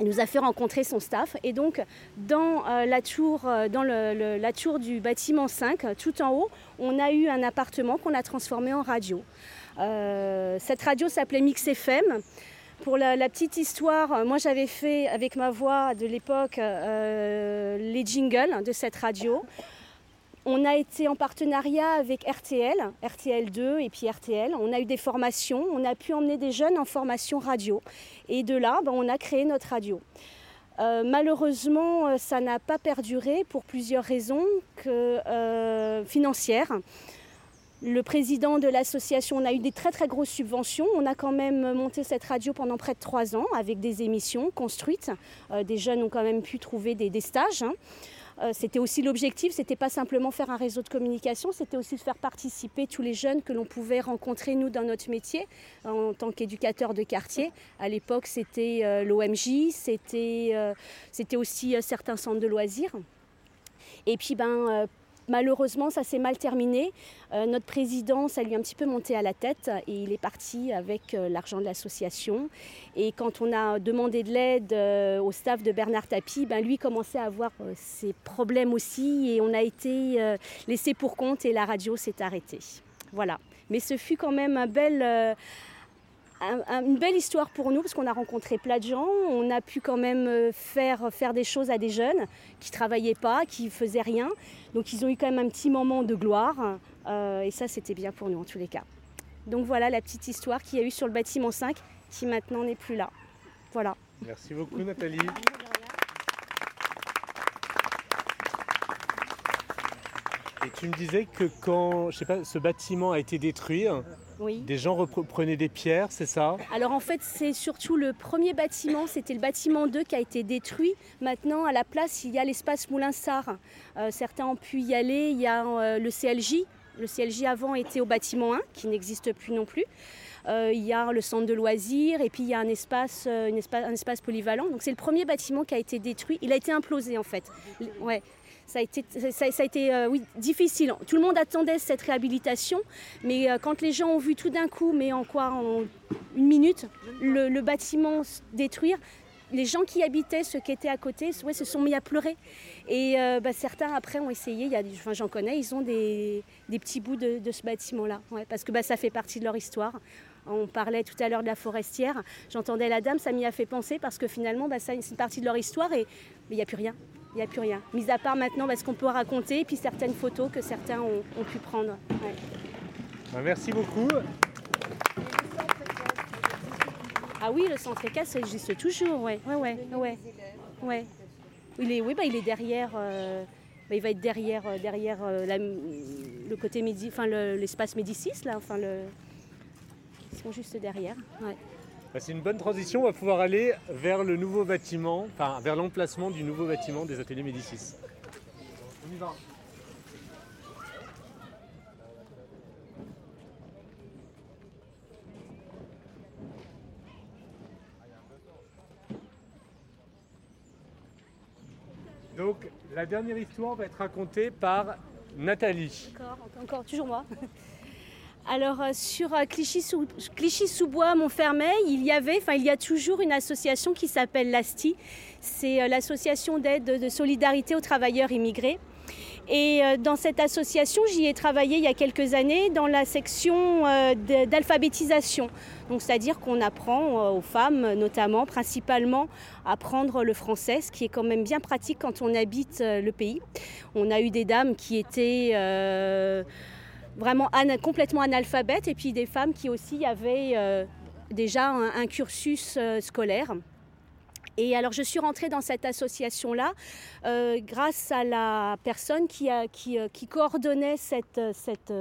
Il nous a fait rencontrer son staff. Et donc, dans, euh, la, tour, euh, dans la tour du bâtiment 5, euh, tout en haut, on a eu un appartement qu'on a transformé en radio. Euh, cette radio s'appelait Mix FM. Pour la, petite histoire, euh, moi j'avais fait avec ma voix de l'époque euh, les jingles de cette radio. On a été en partenariat avec RTL, RTL2 et puis RTL. On a eu des formations, on a pu emmener des jeunes en formation radio. Et de là, ben, on a créé notre radio. Malheureusement, ça n'a pas perduré pour plusieurs raisons financières. Le président de l'association, on a eu des très très grosses subventions. On a quand même monté cette radio pendant près de trois ans avec des émissions construites. Euh, des jeunes ont quand même pu trouver des, stages. hein. Euh, C'était aussi l'objectif, c'était pas simplement faire un réseau de communication, c'était aussi de faire participer tous les jeunes que l'on pouvait rencontrer nous dans notre métier en tant qu'éducateur de quartier. À l'époque, c'était euh, l'OMJ, c'était aussi certains centres de loisirs. Et puis, ben, malheureusement, ça s'est mal terminé. Euh, notre président, ça lui a un petit peu monté à la tête et il est parti avec euh, l'argent de l'association. Et quand on a demandé de l'aide euh, au staff de Bernard Tapie, ben, lui commençait à avoir ses problèmes aussi et on a été laissé pour compte et la radio s'est arrêtée. Voilà. Mais ce fut quand même un bel, une belle histoire pour nous parce qu'on a rencontré plein de gens. On a pu quand même euh, faire, faire des choses à des jeunes qui travaillaient pas, qui faisaient rien. Donc ils ont eu quand même un petit moment de gloire euh, et ça c'était bien pour nous en tous les cas. Donc voilà la petite histoire qu'il y a eu sur le bâtiment 5 qui maintenant n'est plus là. Voilà. Merci beaucoup Nathalie. Et tu me disais que quand je sais pas, ce bâtiment a été détruit, Oui. des gens reprenaient des pierres, c'est ça? Alors en fait, c'est surtout le premier bâtiment, c'était le bâtiment 2 qui a été détruit. Maintenant, à la place, il y a l'espace Moulin-Sart. Euh, certains ont pu y aller. Il y a euh, le CLJ. Le CLJ avant était au bâtiment 1, qui n'existe plus non plus. Euh, il y a le centre de loisirs et puis il y a un espace, euh, une un espace polyvalent. Donc c'est le premier bâtiment qui a été détruit. Il a été implosé en fait. Ouais. Ça a été, euh, difficile. Tout le monde attendait cette réhabilitation, mais euh, quand les gens ont vu tout d'un coup, mais en quoi En une minute, le, bâtiment détruire, les gens qui habitaient, ceux qui étaient à côté, se sont mis à pleurer. Et euh, bah, certains après ont essayé, enfin, j'en connais, ils ont des, petits bouts de, ce bâtiment-là, parce que bah, ça fait partie de leur histoire. On parlait tout à l'heure de la forestière, j'entendais la dame, ça m'y a fait penser parce que finalement, bah, c'est une partie de leur histoire et il n'y a plus rien. Il n'y a plus rien. Mis à part maintenant bah, ce qu'on peut raconter et puis certaines photos que certains ont, ont pu prendre. Ouais. Bah, merci beaucoup. Ah oui, le centre ECAS, ça existe toujours, ouais, ouais, ouais, ouais, ouais. Il est, oui, bah, il est derrière. euh, bah, il va être derrière, euh, derrière euh, la- le côté Médi, enfin le- l'espace Médicis là, enfin le. Ils sont juste derrière. Ouais. Bah, C'est une bonne transition, on va pouvoir aller vers le nouveau bâtiment, enfin vers l'emplacement du nouveau bâtiment des ateliers Médicis. On y va. Donc la dernière histoire va être racontée par Nathalie. Encore, encore, toujours moi. Alors euh, sur euh, Clichy-sous- Clichy-sous-Bois, Montfermeil, il y avait, enfin il y a toujours une association qui s'appelle l'ASTI. C'est euh, l'association d'aide de solidarité aux travailleurs immigrés. Et dans cette association, j'y ai travaillé il y a quelques années dans la section d'alphabétisation. Donc c'est-à-dire qu'on apprend aux femmes, notamment, principalement, à apprendre le français, ce qui est quand même bien pratique quand on habite le pays. On a eu des dames qui étaient vraiment complètement analphabètes et puis des femmes qui aussi avaient euh, déjà un, un cursus euh, scolaire. Et alors je suis rentrée dans cette association-là euh, grâce à la personne qui, euh, coordonnait cette, euh,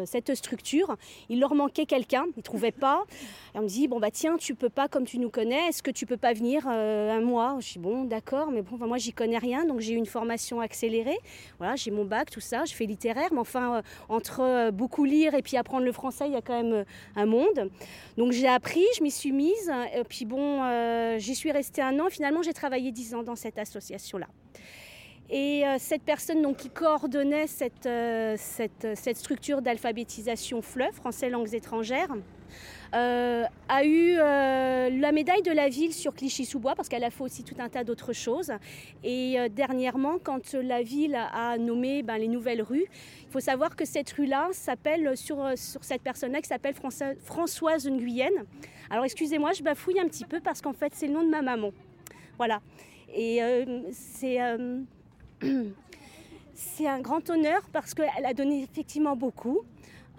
cette, structure. Il leur manquait quelqu'un, ils ne trouvaient pas. Et on me dit, bon bah tiens, tu peux pas, comme tu nous connais, est-ce que tu peux pas venir un mois? Je dis, bon d'accord, mais bon, enfin, moi j'y connais rien, donc j'ai eu une formation accélérée. Voilà, j'ai mon bac, tout ça, je fais littéraire, mais enfin, entre beaucoup lire et puis apprendre le français, il y a quand même un monde. Donc j'ai appris, je m'y suis mise, et puis bon, j'y suis restée un an. Finalement, j'ai travaillé dix ans dans cette association-là. Et euh, cette personne donc, qui coordonnait cette, euh, cette, cette structure d'alphabétisation FLE, français langues étrangères, euh, a eu euh, la médaille de la ville sur Clichy-sous-Bois parce qu'elle a fait aussi tout un tas d'autres choses. Et euh, dernièrement, quand la ville a nommé ben, les nouvelles rues, il faut savoir que cette rue-là s'appelle, sur, euh, sur cette personne-là qui s'appelle François- Françoise Nguyenne. Alors excusez-moi, je bafouille un petit peu parce qu'en fait c'est le nom de ma maman. Voilà. Et euh, c'est... euh, c'est un grand honneur parce qu'elle a donné effectivement beaucoup.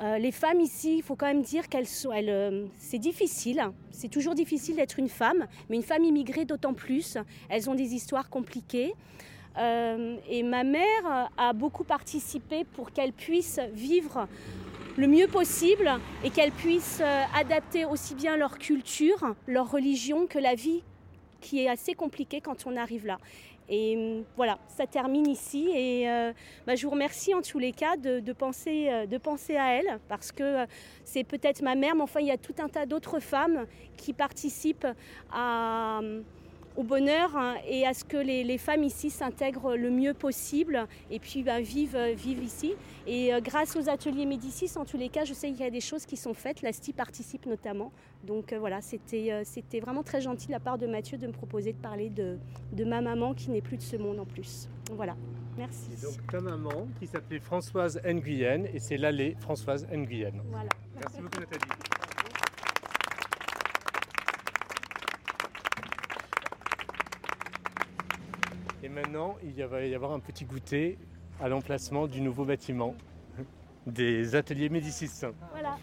Euh, les femmes ici, il faut quand même dire qu'elles c'est difficile. C'est toujours difficile d'être une femme, mais une femme immigrée d'autant plus. Elles ont des histoires compliquées. Et ma mère a beaucoup participé pour qu'elles puissent vivre le mieux possible et qu'elles puissent adapter aussi bien leur culture, leur religion que la vie qui est assez compliquée quand on arrive là. Et hum, voilà, ça termine ici. Et euh, bah, je vous remercie en tous les cas de, de penser, euh, de penser à elle, parce que euh, c'est peut-être ma mère, mais enfin, il y a tout un tas d'autres femmes qui participent à, hum, au bonheur hein, et à ce que les, les femmes ici s'intègrent le mieux possible et puis bah, vivent, euh, vivent ici. Et euh, grâce aux ateliers Médicis, en tous les cas, je sais qu'il y a des choses qui sont faites. L'ASTI participe notamment. Donc euh, voilà, c'était c'était vraiment très gentil de la part de Mathieu de me proposer de parler de, de ma maman qui n'est plus de ce monde en plus. Voilà, merci. Et donc ta maman qui s'appelait Françoise Nguyen et c'est l'allée Françoise Nguyen. Voilà. Merci beaucoup Nathalie. Maintenant, il va y avoir un petit goûter à l'emplacement du nouveau bâtiment des ateliers Médicis. Voilà.